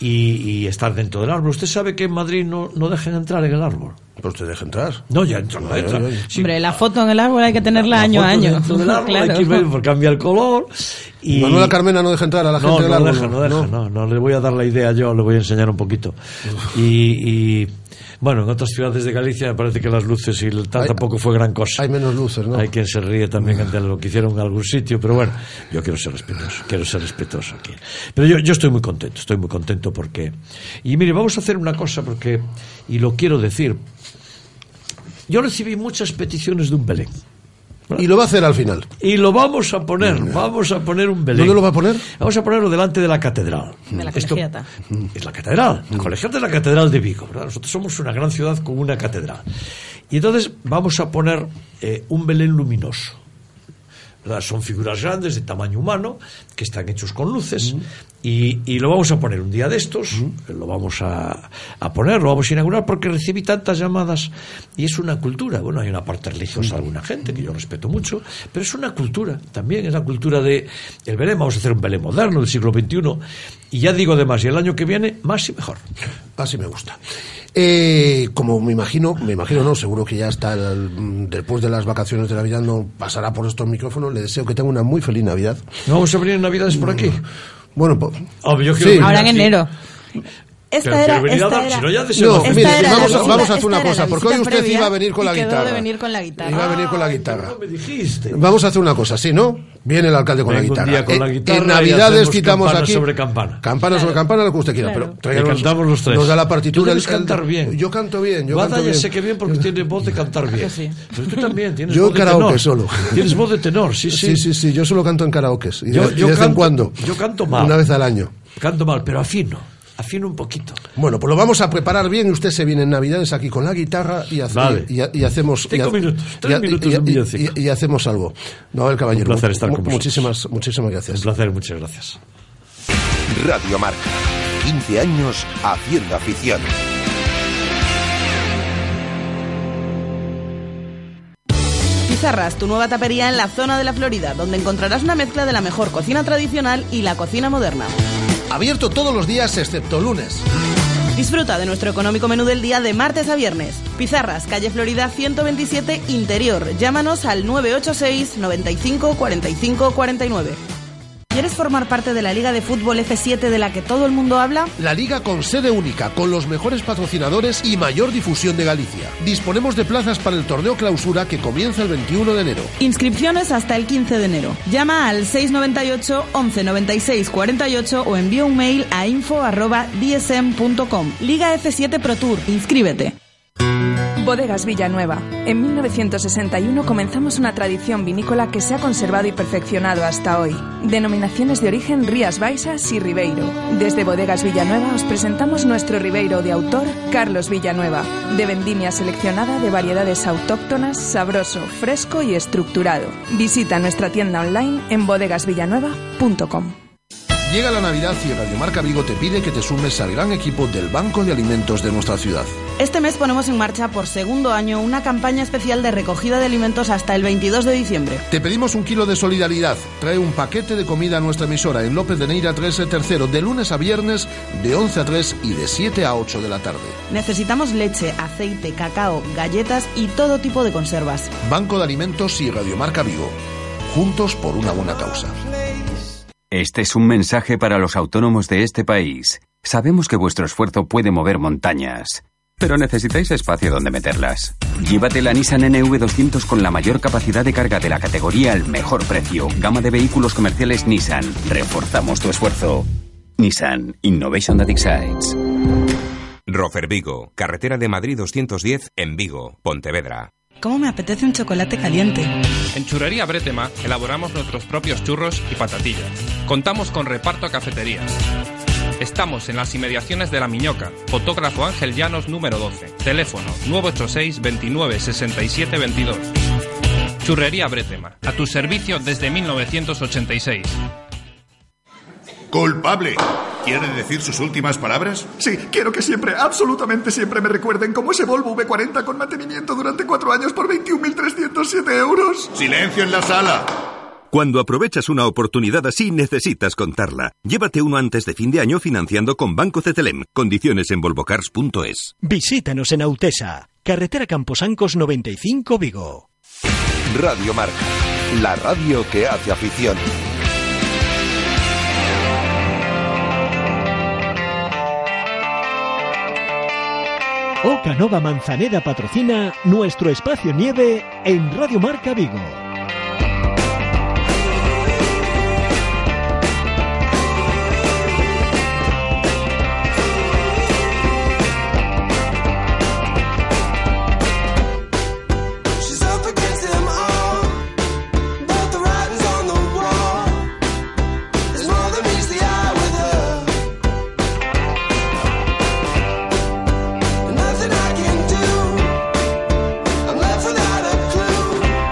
y, y estar dentro del árbol. Usted sabe que en Madrid no, no dejan entrar en el árbol. Pues te deja entrar. No, ya entra, no Ay, entra. ay, ay. Sí, Hombre, la foto en el árbol hay que tenerla la año a año. dentro del árbol Claro. hay que ir cambia el color. Y... Manuela Carmena no deja entrar a la gente no, del no árbol. deja, no deja, no, no, le voy a dar la idea yo, le voy a enseñar un poquito. Y, y, bueno, en otras ciudades de Galicia me parece que las luces y el tal Hay- tampoco fue gran cosa. Hay menos luces, ¿no? Hay quien se ríe también ante lo que hicieron en algún sitio, pero bueno, yo quiero ser respetuoso, quiero ser respetuoso aquí. Pero yo, yo estoy muy contento, estoy muy contento porque... Y mire, vamos a hacer una cosa porque, y lo quiero decir, yo recibí muchas peticiones de un Belén. Y lo va a hacer al final. Y lo vamos a poner, vamos a poner un Belén. ¿Dónde lo va a poner? Vamos a ponerlo delante de la catedral. De la Esto colegiata. es la catedral, la colegiata es la catedral de Vigo, ¿verdad? Nosotros somos una gran ciudad con una catedral. Y entonces vamos a poner eh, un Belén luminoso. Son figuras grandes de tamaño humano que están hechos con luces y, y lo vamos a poner un día de estos, lo vamos a, a poner, lo vamos a inaugurar porque recibí tantas llamadas y es una cultura. Bueno, hay una parte religiosa de alguna gente que yo respeto mucho, pero es una cultura también, es la cultura de el Belén. Vamos a hacer un Belén moderno del siglo XXI y ya digo además, y el año que viene más y mejor. Así me gusta. Eh, como me imagino, me imagino no, seguro que ya está el- mm, después de las vacaciones de Navidad no pasará por estos micrófonos. Le deseo que tenga una muy feliz Navidad. ¿No vamos a venir en Navidades por aquí? Bueno, pues, Ah, yo Sí. Ahora en enero. Esta Pero era, esta dar, era- si no ya No, mire, vamos, a, visita- vamos a hacer una cosa, porque hoy usted iba a venir con la guitarra. de venir con la guitarra. Iba a venir con la guitarra. no me dijiste. Vamos a hacer una cosa, ¿sí, no? Viene el alcalde con la guitarra. día con la Eh, guitarra en Navidades quitamos campana aquí. sobre campana. Campana sobre campana, lo que usted quiera. Claro. Pero Y cantamos los tres. Nos da la Tú partitura. el- el- cantar bien. Yo canto bien, yo canto bien. sé que bien porque tiene voz de cantar bien. sí. Pero tú también tienes Yo voz de karaoke tenor. solo. Tienes voz de tenor, sí, sí. Sí, sí, sí, yo solo canto en karaoke. Y Yo- de, vez en canto- cuando. yo canto mal. Una vez al año. Canto mal, pero afino. Afino un poquito. Bueno, pues lo vamos a preparar bien y usted se viene en Navidades aquí con la guitarra y, hace- Vale. y, y hacemos... Cinco y ha- minutos, tres minutos y- hacemos algo. No, el caballero. Un placer estar con vosotros. Muchísimas, muchísimas gracias. Un placer, muchas gracias. Radio Marca. 15 años haciendo afición. Pizarras, tu nueva tapería en la zona de la Florida, donde encontrarás una mezcla de la mejor cocina tradicional y la cocina moderna. Abierto todos los días excepto lunes. Disfruta de nuestro económico menú del día de martes a viernes. Pizarras, calle Florida 127, Interior. Llámanos al 986 95 45 49. ¿Quieres formar parte de la Liga de Fútbol F7 de la que todo el mundo habla? La liga con sede única, con los mejores patrocinadores y mayor difusión de Galicia. Disponemos de plazas para el torneo clausura que comienza el 21 de enero. Inscripciones hasta el 15 de enero. Llama al 698 11 96 48 o envía un mail a info@dsm.com. Liga F7 Pro Tour. Inscríbete. Bodegas Villanueva. En 1961 comenzamos una tradición vinícola que se ha conservado y perfeccionado hasta hoy. Denominaciones de origen Rías Baixas y Ribeiro. Desde Bodegas Villanueva os presentamos nuestro Ribeiro de autor Carlos Villanueva, de vendimia seleccionada de variedades autóctonas, sabroso, fresco y estructurado. Visita nuestra tienda online en bodegasvillanueva.com. Llega la Navidad y Radio Marca Vigo te pide que te sumes al gran equipo del Banco de Alimentos de nuestra ciudad. Este mes ponemos en marcha por segundo año una campaña especial de recogida de alimentos hasta el 22 de diciembre. Te pedimos un kilo de solidaridad. Trae un paquete de comida a nuestra emisora en López de Neira 13 tercero de lunes a viernes de 11 a 3 y de 7 a 8 de la tarde. Necesitamos leche, aceite, cacao, galletas y todo tipo de conservas. Banco de Alimentos y Radio Marca Vigo. Juntos por una buena causa. Este es un mensaje para los autónomos de este país. Sabemos que vuestro esfuerzo puede mover montañas, pero necesitáis espacio donde meterlas. Llévate la Nissan NV200 con la mayor capacidad de carga de la categoría al mejor precio. Gama de vehículos comerciales Nissan. Reforzamos tu esfuerzo. Nissan Innovation that excites. Rofer Vigo, carretera de Madrid 210 en Vigo, Pontevedra. ¿Cómo me apetece un chocolate caliente? En Churrería Bretema elaboramos nuestros propios churros y patatillas. Contamos con reparto a cafeterías. Estamos en las inmediaciones de La Miñoca. Fotógrafo Ángel Llanos número 12. Teléfono 986 29 67 22. Churrería Bretema. A tu servicio desde 1986. Culpable. ¿Quiere decir sus últimas palabras? Sí, quiero que siempre, absolutamente siempre me recuerden como ese Volvo V40 con mantenimiento durante cuatro años por 21.307 euros. Silencio en la sala. Cuando aprovechas una oportunidad así, necesitas contarla. Llévate uno antes de fin de año financiando con Banco Cetelem. Condiciones en volvocars.es. Visítanos en Autesa, carretera Camposancos 95 Vigo. Radio Marca, la radio que hace afición. Oca Nova Manzaneda patrocina nuestro espacio nieve en Radio Marca Vigo.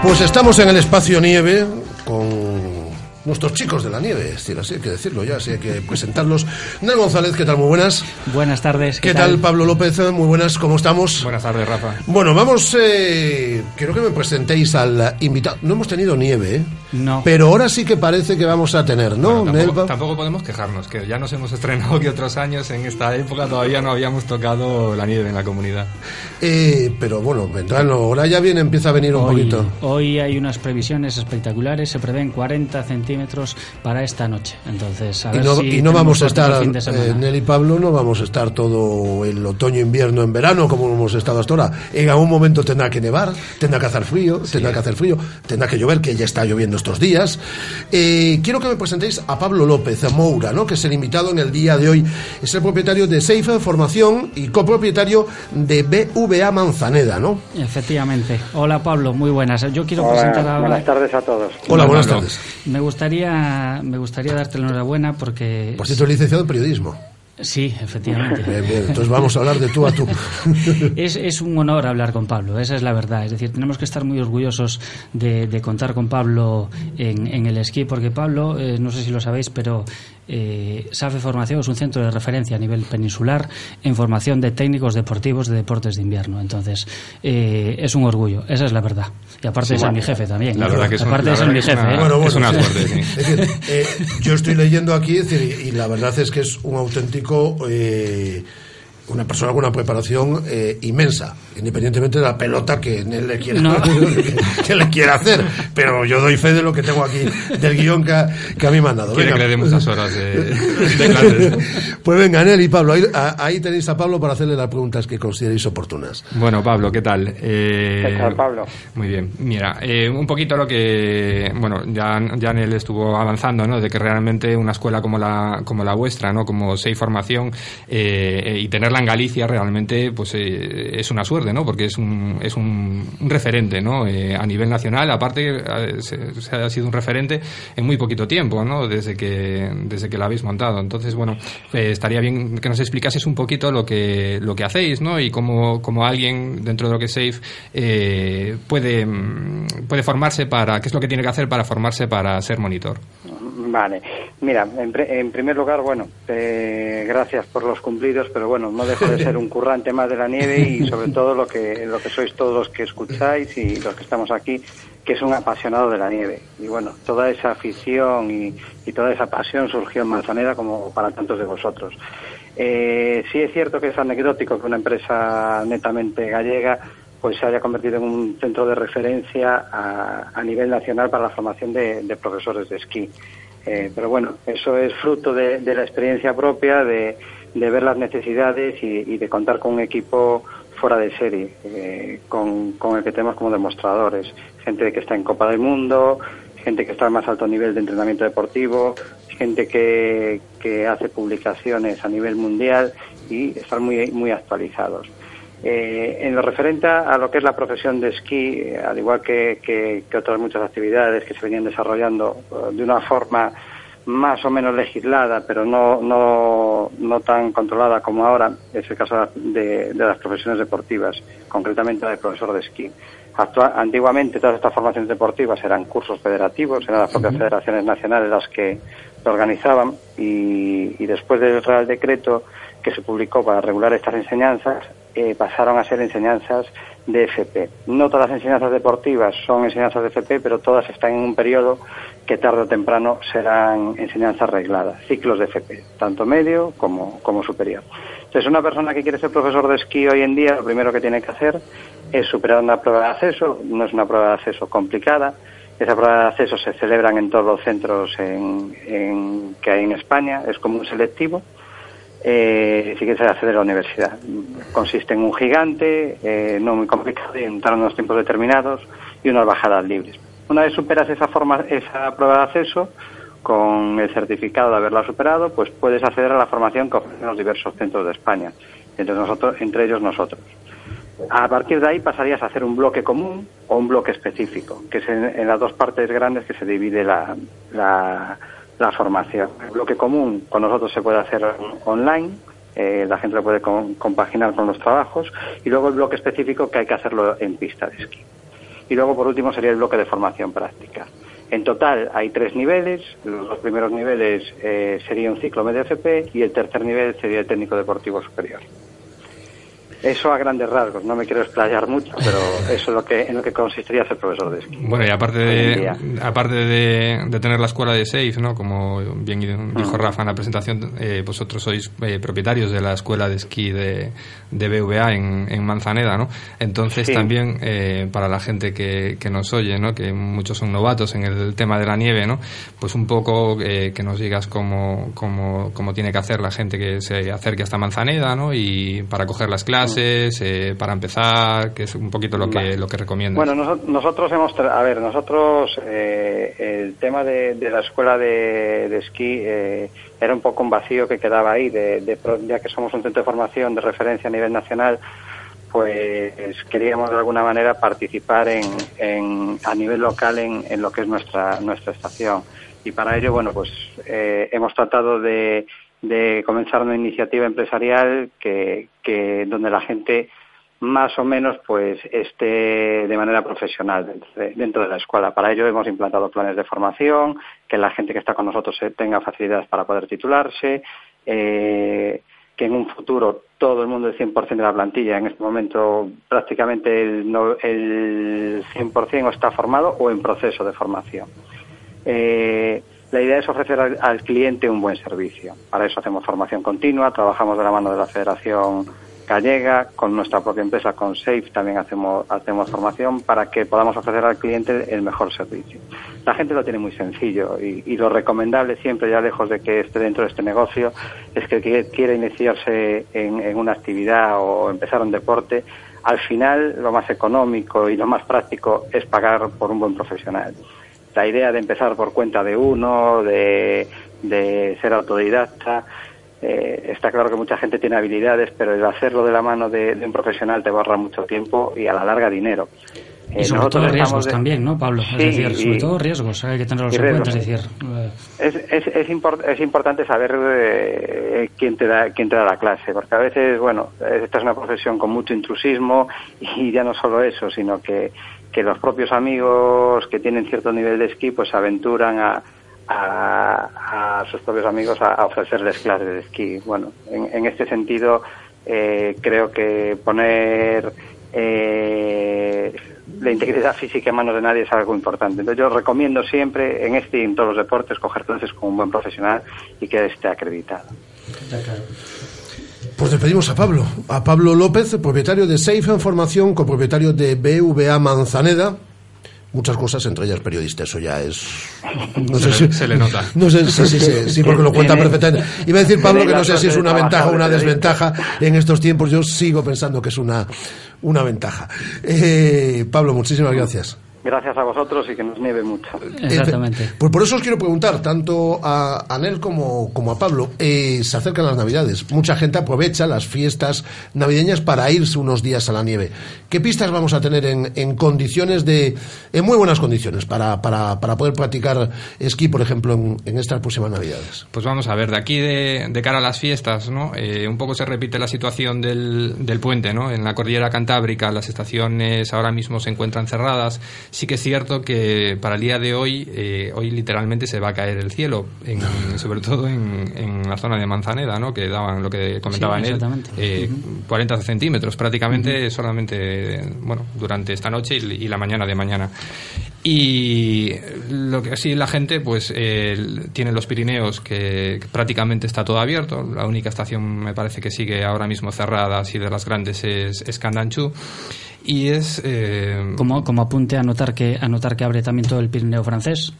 Pues estamos en el espacio nieve con nuestros chicos de la nieve, es decir, así hay que decirlo ya, así hay que presentarlos. Nel González, ¿qué tal? Muy buenas. Buenas tardes. ¿Qué, tal? Pablo López? Muy buenas, ¿cómo estamos? Buenas tardes, Rafa. Bueno, vamos, eh, quiero que me presentéis al invitado. No hemos tenido nieve, ¿eh? No. Pero ahora sí que parece que vamos a tener, ¿no? Bueno, tampoco, tampoco podemos quejarnos, que ya nos hemos estrenado que otros años en esta época todavía no habíamos tocado la nieve en la comunidad. Eh, pero bueno, vendrán, ahora ya viene, empieza a venir un Hoy, poquito. hoy hay unas previsiones espectaculares, se prevén 40 centímetros para esta noche. Entonces, a Y ver no, si y no tenemos vamos a estar, eh, Nel y Pablo, no vamos a estar todo el otoño, invierno, en verano como hemos estado hasta ahora. En algún momento tendrá que nevar, tendrá que hacer frío, tendrá que hacer frío, tendrá que llover, que ya está lloviendo estos días. Eh, quiero que me presentéis a Pablo López, a Moura, ¿no? que es el invitado en el día de hoy. Es el propietario de Safe Formación y copropietario de BVA Manzaneda, ¿no? Efectivamente. Hola Pablo, muy buenas. Yo quiero Hola, presentar ahora. buenas tardes a todos. Hola, buenas Pablo. tardes. Me gustaría, me gustaría darte la enhorabuena porque Por cierto, licenciado en periodismo. Sí, efectivamente. Bien, bien, entonces vamos a hablar de tú a tú. Es, es un honor hablar con Pablo, esa es la verdad. Es decir, tenemos que estar muy orgullosos de, de contar con Pablo en, en el esquí, porque Pablo, eh, no sé si lo sabéis, pero eh, SAFE Formación es un centro de referencia a nivel peninsular en formación de técnicos deportivos de deportes de invierno. Entonces, eh, es un orgullo, esa es la verdad. Y aparte Sí, de ser bueno, mi jefe también. la verdad que es un- aparte la de ser verdad mi jefe. una- ¿eh? Bueno, bueno, Es una sí. suerte, sí. Es decir, eh, yo estoy leyendo aquí es decir, y, y la verdad es que es un auténtico eh, una persona con una preparación eh, inmensa, independientemente de la pelota que él le quiera, No. que le quiera hacer. Pero yo doy fe de lo que tengo aquí, del guion que, a mí me han dado. Quiere Venga. que le dé muchas horas de, de clases. Pues venga, Anel y Pablo, ahí, a- ahí tenéis a Pablo para hacerle las preguntas que consideréis oportunas. Bueno, Pablo, ¿qué tal? Eh, ¿Qué tal, Pablo? Muy bien. Mira, eh, un poquito lo que, bueno, ya, ya Anel estuvo avanzando, ¿no? De que realmente una escuela como la, como la vuestra, ¿no? Como Sei Formación, eh, y tenerla en Galicia realmente, pues eh, es una suerte, ¿no? Porque es un, es un, referente, ¿no? Eh, a nivel nacional, aparte, eh, se, se ha sido un referente en muy poquito tiempo, ¿no? Desde que, desde que la habéis montado. Entonces, bueno, eh, estaría bien que nos explicases un poquito lo que, lo que hacéis, ¿no? Y cómo, cómo alguien dentro de lo que es SAFE eh, puede, puede formarse para, qué es lo que tiene que hacer para formarse para ser monitor. Vale, mira, en, pre- en primer lugar, bueno, eh, gracias por los cumplidos, pero bueno, no dejo de ser un currante más de la nieve y sobre todo lo que, lo que sois todos los que escucháis y los que estamos aquí, que es un apasionado de la nieve. Y bueno, toda esa afición y, y toda esa pasión surgió en Manzanera como para tantos de vosotros. Eh, sí es cierto que es anecdótico que una empresa netamente gallega pues se haya convertido en un centro de referencia a, a nivel nacional para la formación de, de profesores de esquí. Eh, pero bueno, eso es fruto de, la experiencia propia, de, de ver las necesidades y, de contar con un equipo fuera de serie, eh, con, el que tenemos como demostradores. Gente que está en Copa del Mundo, gente que está al más alto nivel de entrenamiento deportivo, gente que, hace publicaciones a nivel mundial y están muy, muy actualizados. Eh, en lo referente a lo que es la profesión de esquí, eh, al igual que, que- que otras muchas actividades que se venían desarrollando eh, de una forma más o menos legislada, pero no, no, no tan controlada como ahora, es el caso de, de las profesiones deportivas, concretamente la de profesor de esquí. Actua- antiguamente todas estas formaciones deportivas eran cursos federativos, eran las propias federaciones nacionales las que lo organizaban y, y después del Real Decreto que se publicó para regular estas enseñanzas, eh, pasaron a ser enseñanzas de FP. No todas las enseñanzas deportivas son enseñanzas de FP, pero todas están en un periodo que tarde o temprano serán enseñanzas regladas, ciclos de FP, tanto medio como, como superior. Entonces, una persona que quiere ser profesor de esquí hoy en día, lo primero que tiene que hacer es superar una prueba de acceso, no es una prueba de acceso complicada, esa prueba de acceso se celebran en todos los centros en- que hay en España, es como un selectivo, eh, si quieres acceder a la universidad. Consiste en un gigante, eh, no muy complicado, en unos tiempos determinados y unas bajadas libres. Una vez superas esa, forma, esa prueba de acceso, con el certificado de haberla superado, pues puedes acceder a la formación que ofrecen los diversos centros de España, entre, nosotros, entre ellos nosotros. A partir de ahí pasarías a hacer un bloque común o un bloque específico, que es en, en las dos partes grandes que se divide la, la, la formación. El bloque común con nosotros se puede hacer online, eh, la gente lo puede com- compaginar con los trabajos, y luego el bloque específico que hay que hacerlo en pista de esquí. Y luego, por último, sería el bloque de formación práctica. En total hay tres niveles. Los dos primeros niveles eh, sería un ciclo medio FP y el tercer nivel sería el técnico deportivo superior. Eso a grandes rasgos, no me quiero explayar mucho, pero eso es lo que, en lo que consistiría ser profesor de esquí. Bueno, y aparte de, aparte de, de tener la escuela de SAFE, ¿no? como bien dijo Mm. Rafa en la presentación, eh, vosotros sois eh, propietarios de la escuela de esquí de, de BVA en, en Manzaneda, ¿no? Entonces Sí. también eh, para la gente que, que nos oye, ¿no? que muchos son novatos en el tema de la nieve, ¿no? pues un poco eh, que nos digas cómo, cómo, cómo tiene que hacer la gente que se acerque hasta Manzaneda ¿no? y para coger las clases, eh, para empezar, que es un poquito lo que, lo que recomiendas. Bueno, noso- nosotros hemos, tra- a ver, nosotros eh, el tema de, de la escuela de, de esquí eh, era un poco un vacío que quedaba ahí, de, de ya que somos un centro de formación de referencia a nivel nacional, pues queríamos de alguna manera participar en, en- a nivel local en, en lo que es nuestra nuestra estación y para ello bueno pues eh, hemos tratado de, de comenzar una iniciativa empresarial que, que donde la gente más o menos pues esté de manera profesional dentro de, la escuela. Para ello hemos implantado planes de formación, que la gente que está con nosotros eh, tenga facilidades para poder titularse, eh, que en un futuro todo el mundo, el 100% de la plantilla, en este momento prácticamente el, no- el 100% o está formado o en proceso de formación. Eh, La idea es ofrecer al, al cliente un buen servicio. Para eso hacemos formación continua, trabajamos de la mano de la Federación gallega, con nuestra propia empresa, con Safe, también hacemos, hacemos formación para que podamos ofrecer al cliente el mejor servicio. La gente lo tiene muy sencillo y, lo recomendable siempre, ya lejos de que esté dentro de este negocio, es que el que quiera iniciarse en una actividad o empezar un deporte, al final lo más económico y lo más práctico es pagar por un buen profesional. La idea de empezar por cuenta de uno, de, de ser autodidacta, eh, está claro que mucha gente tiene habilidades, pero el hacerlo de la mano de, de un profesional te borra mucho tiempo y a la larga dinero. Y Eh, sobre todo riesgos de- también, ¿no, Pablo? Sí, es decir, sobre y- todo riesgos, hay que tenerlos en cuenta. Es decir, eh, Es, es, es, import- es importante saber eh, quién te da quién te da la clase, porque a veces, bueno, esta es una profesión con mucho intrusismo y ya no solo eso, sino que, que los propios amigos que tienen cierto nivel de esquí pues se aventuran a, a, sus propios amigos a, a ofrecerles clases de esquí. Bueno, en, este sentido eh, creo que poner eh, la integridad física en manos de nadie es algo importante. Entonces yo recomiendo siempre en este y en todos los deportes coger clases con un buen profesional y que esté acreditado. Pues despedimos a Pablo, a Pablo López, propietario de Safe en Formación, copropietario de BVA Manzaneda. Muchas cosas, entre ellas periodista, eso ya es... No Se sé le- si, se le nota. No sé, sí, sí, sí, sí, porque lo cuenta perfectamente. Iba a decir Pablo que no sé si es una ventaja o una desventaja en estos tiempos. Yo sigo pensando que es una, una ventaja. Eh, Pablo, muchísimas gracias. Gracias a vosotros y que nos nieve mucho. Exactamente. Pues por eso os quiero preguntar, tanto a Anel como, como a Pablo, eh, se acercan las Navidades. Mucha gente aprovecha las fiestas navideñas para irse unos días a la nieve. ¿Qué pistas vamos a tener en, en condiciones de, en muy buenas condiciones para, para, para poder practicar esquí, por ejemplo, en, en estas próximas Navidades? Pues vamos a ver, de aquí de, de cara a las fiestas, ¿no? Eh, un poco se repite la situación del, del puente, ¿no? En la cordillera cantábrica las estaciones ahora mismo se encuentran cerradas. Sí que es cierto que para el día de hoy, eh, hoy literalmente se va a caer el cielo, en- sobre todo en, en la zona de Manzaneda, ¿no? Que daban lo que comentaba Sí, en él, eh, 40 centímetros prácticamente solamente, bueno, durante esta noche y, y la mañana de mañana. Y lo que sí la gente, pues eh, tiene los Pirineos que prácticamente está todo abierto. La única estación me parece que sigue ahora mismo cerrada, así de las grandes, es, es Candanchú. Y es. eh, como, como apunte a notar que a notar que abre también todo el Pirineo francés.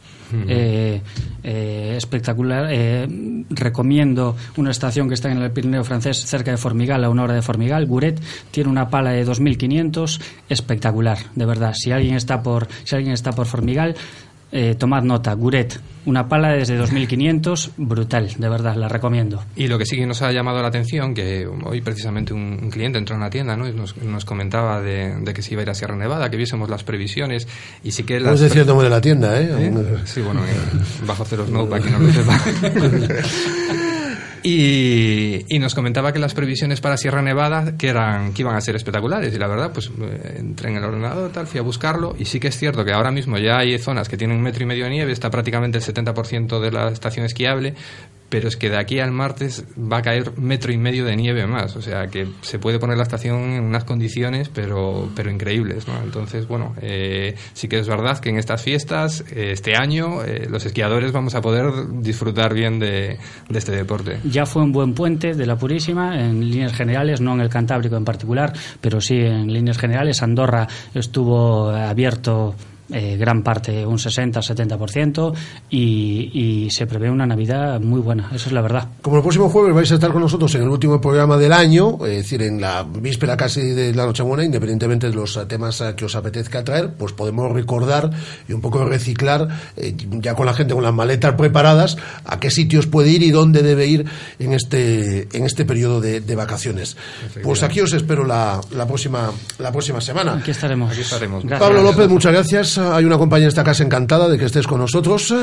Eh, eh, espectacular Eh, recomiendo una estación que está en el Pirineo francés cerca de Formigal a una hora de Formigal Guret tiene una pala de 2500 espectacular de verdad si alguien está por si alguien está por Formigal eh, tomad nota Guret una pala desde 2500 brutal de verdad la recomiendo Y lo que sí que nos ha llamado la atención, que hoy precisamente un, un cliente entró en la tienda ¿no? y nos, nos comentaba de, de que se iba a ir a Sierra Nevada, que viésemos las previsiones y sí que No las... es decir el nombre de la tienda, ¿eh? ¿Eh? Sí, bueno, eh, bajo cero snow para quien no lo sepa. Y, nos comentaba que las previsiones para Sierra Nevada que eran que iban a ser espectaculares. Y la verdad pues eh, entré en el ordenador tal fui a buscarlo. Y sí que es cierto que ahora mismo ya hay zonas que tienen metro y medio de nieve está prácticamente el 70% de la estación esquiable pero es que de aquí al martes va a caer metro y medio de nieve más, o sea que se puede poner la estación en unas condiciones pero, pero increíbles, ¿no? Entonces, bueno, eh, sí que es verdad que en estas fiestas, eh, este año, eh, los esquiadores vamos a poder disfrutar bien de, de este deporte. Ya fue un buen puente de la Purísima, en líneas generales, no en el Cantábrico en particular, pero sí en líneas generales. Andorra estuvo abierto eh, gran parte, un 60-70%, y, y se prevé una Navidad muy buena, eso es la verdad. Como el próximo jueves vais a estar con nosotros en el último programa del año, es decir, en la víspera casi de la Nochebuena, independientemente de los temas que os apetezca traer, pues podemos recordar y un poco reciclar, eh, ya con la gente con las maletas preparadas, a qué sitios puede ir y dónde debe ir en este, en este periodo de, de vacaciones. Pues aquí os espero la, la, próxima, la próxima semana. Aquí estaremos. Aquí estaremos. Pablo López, muchas gracias. Hay una compañía en esta casa encantada de que estés con nosotros.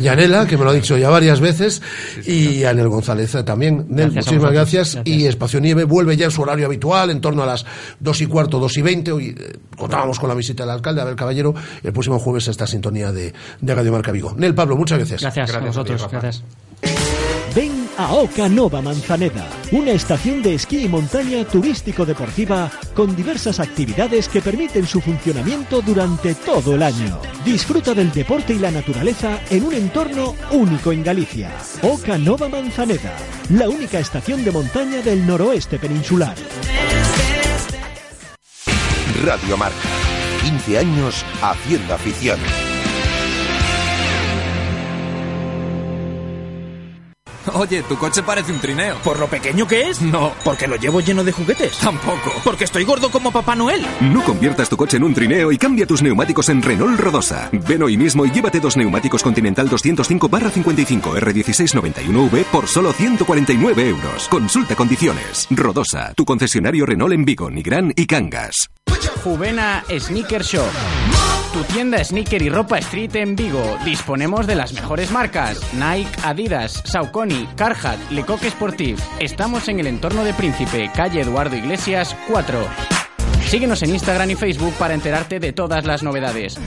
Yanela, que me lo ha dicho ya varias veces. y Anel González eh, también. Nel, Gracias muchísimas gracias. Gracias. Y Espacio Nieve vuelve ya en su horario habitual, en torno a las dos y cuarto, dos y veinte. Hoy eh, contábamos con la visita del alcalde, Abel Caballero. El próximo jueves esta sintonía de, de Radio Marca Vigo. Nel, Pablo, muchas gracias. Gracias, a Gracias a ti, vosotros. Gracias. Ven a Oca Nova Manzaneda, una estación de esquí y montaña turístico-deportiva con diversas actividades que permiten su funcionamiento durante todo el año. Disfruta del deporte y la naturaleza en un entorno único en Galicia. Oca Nova Manzaneda, la única estación de montaña del noroeste peninsular. Radio Marca. 15 años haciendo afición. Oye, tu coche parece un trineo. ¿Por lo pequeño que es? No. ¿Porque lo llevo lleno de juguetes? Tampoco. ¿Porque estoy gordo como Papá Noel? No conviertas tu coche en un trineo y cambia tus neumáticos en Renault Rodosa. Ven hoy mismo y llévate dos neumáticos Continental 205 55 R1691V por solo 149 euros. Consulta condiciones. Rodosa, tu concesionario Renault en Vigo, Nigrán y Cangas. Juvena Sneaker Shop. Tu tienda sneaker y ropa street en Vigo. Disponemos de las mejores marcas: Nike, Adidas, Saucony, Carhartt, Lecoq Sportif. Estamos en el entorno de Príncipe, calle Eduardo Iglesias 4. Síguenos en Instagram y Facebook para enterarte de todas las novedades.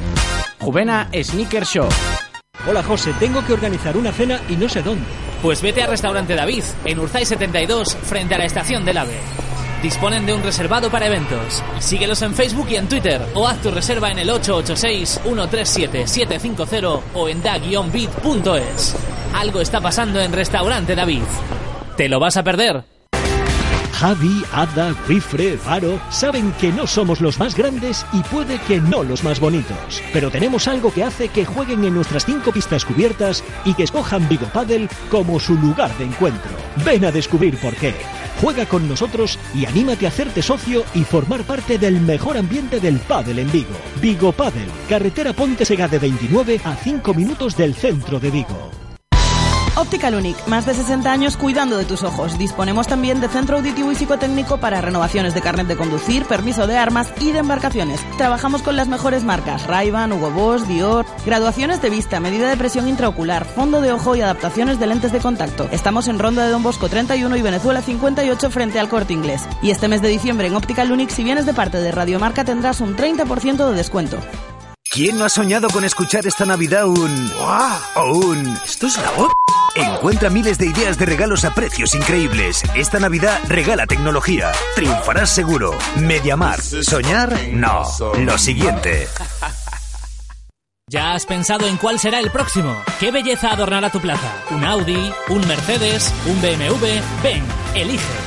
Juvena Sneaker Shop. Hola José, tengo que organizar una cena y no sé dónde. Pues vete a Restaurante David, en Urzay 72, frente a la estación del AVE. Disponen de un reservado para eventos. Síguelos en Facebook y en Twitter o haz tu reserva en el 886-137-750 o en da-bit.es. Algo está pasando en Restaurante David. ¿Te lo vas a perder? Javi, Ada, Wifre, Faro saben que no somos los más grandes y puede que no los más bonitos. Pero tenemos algo que hace que jueguen en nuestras cinco pistas cubiertas y que escojan Vigo Paddle como su lugar de encuentro. Ven a descubrir por qué. Juega con nosotros y anímate a hacerte socio y formar parte del mejor ambiente del pádel en Vigo. Vigo Paddle, carretera Ponte Sega de 29 a 5 minutos del centro de Vigo. Optical Unic, más de 60 años cuidando de tus ojos. Disponemos también de centro auditivo y psicotécnico para renovaciones de carnet de conducir, permiso de armas y de embarcaciones. Trabajamos con las mejores marcas, Ray-Ban, Hugo Boss, Dior. Graduaciones de vista, medida de presión intraocular, fondo de ojo y adaptaciones de lentes de contacto. Estamos en Ronda de Don Bosco 31 y Venezuela 58 frente al Corte Inglés. Y este mes de diciembre en Optical Unic, si vienes de parte de Radiomarca, tendrás un 30% de descuento. ¿Quién no ha soñado con escuchar esta Navidad un... o un... ¿Esto es la voz? Encuentra miles de ideas de regalos a precios increíbles. Esta Navidad regala tecnología. Triunfarás seguro. Mediamar. ¿Soñar? No. Lo siguiente. ¿Ya has pensado en cuál será el próximo? ¿Qué belleza adornará tu plaza? ¿Un Audi? ¿Un Mercedes? ¿Un BMW? Ven, elige.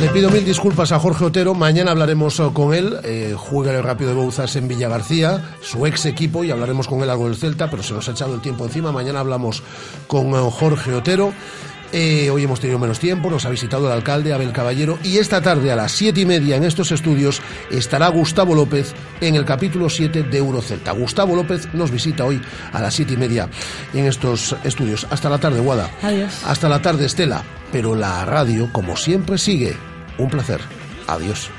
Le pido mil disculpas a Jorge Otero. Mañana hablaremos eh, con él. Eh, juega el Rápido de Bouzas en Villa García, su ex equipo, y hablaremos con él algo del Celta, pero se nos ha echado el tiempo encima. Mañana hablamos con eh, Jorge Otero. Eh, hoy hemos tenido menos tiempo, nos ha visitado el alcalde Abel Caballero y esta tarde a las siete y media en estos estudios estará Gustavo López en el capítulo 7 de Eurocelta. Gustavo López nos visita hoy a las siete y media en estos estudios. Hasta la tarde, Guada. Adiós. Hasta la tarde, Estela. Pero la radio, como siempre, sigue. Un placer. Adiós.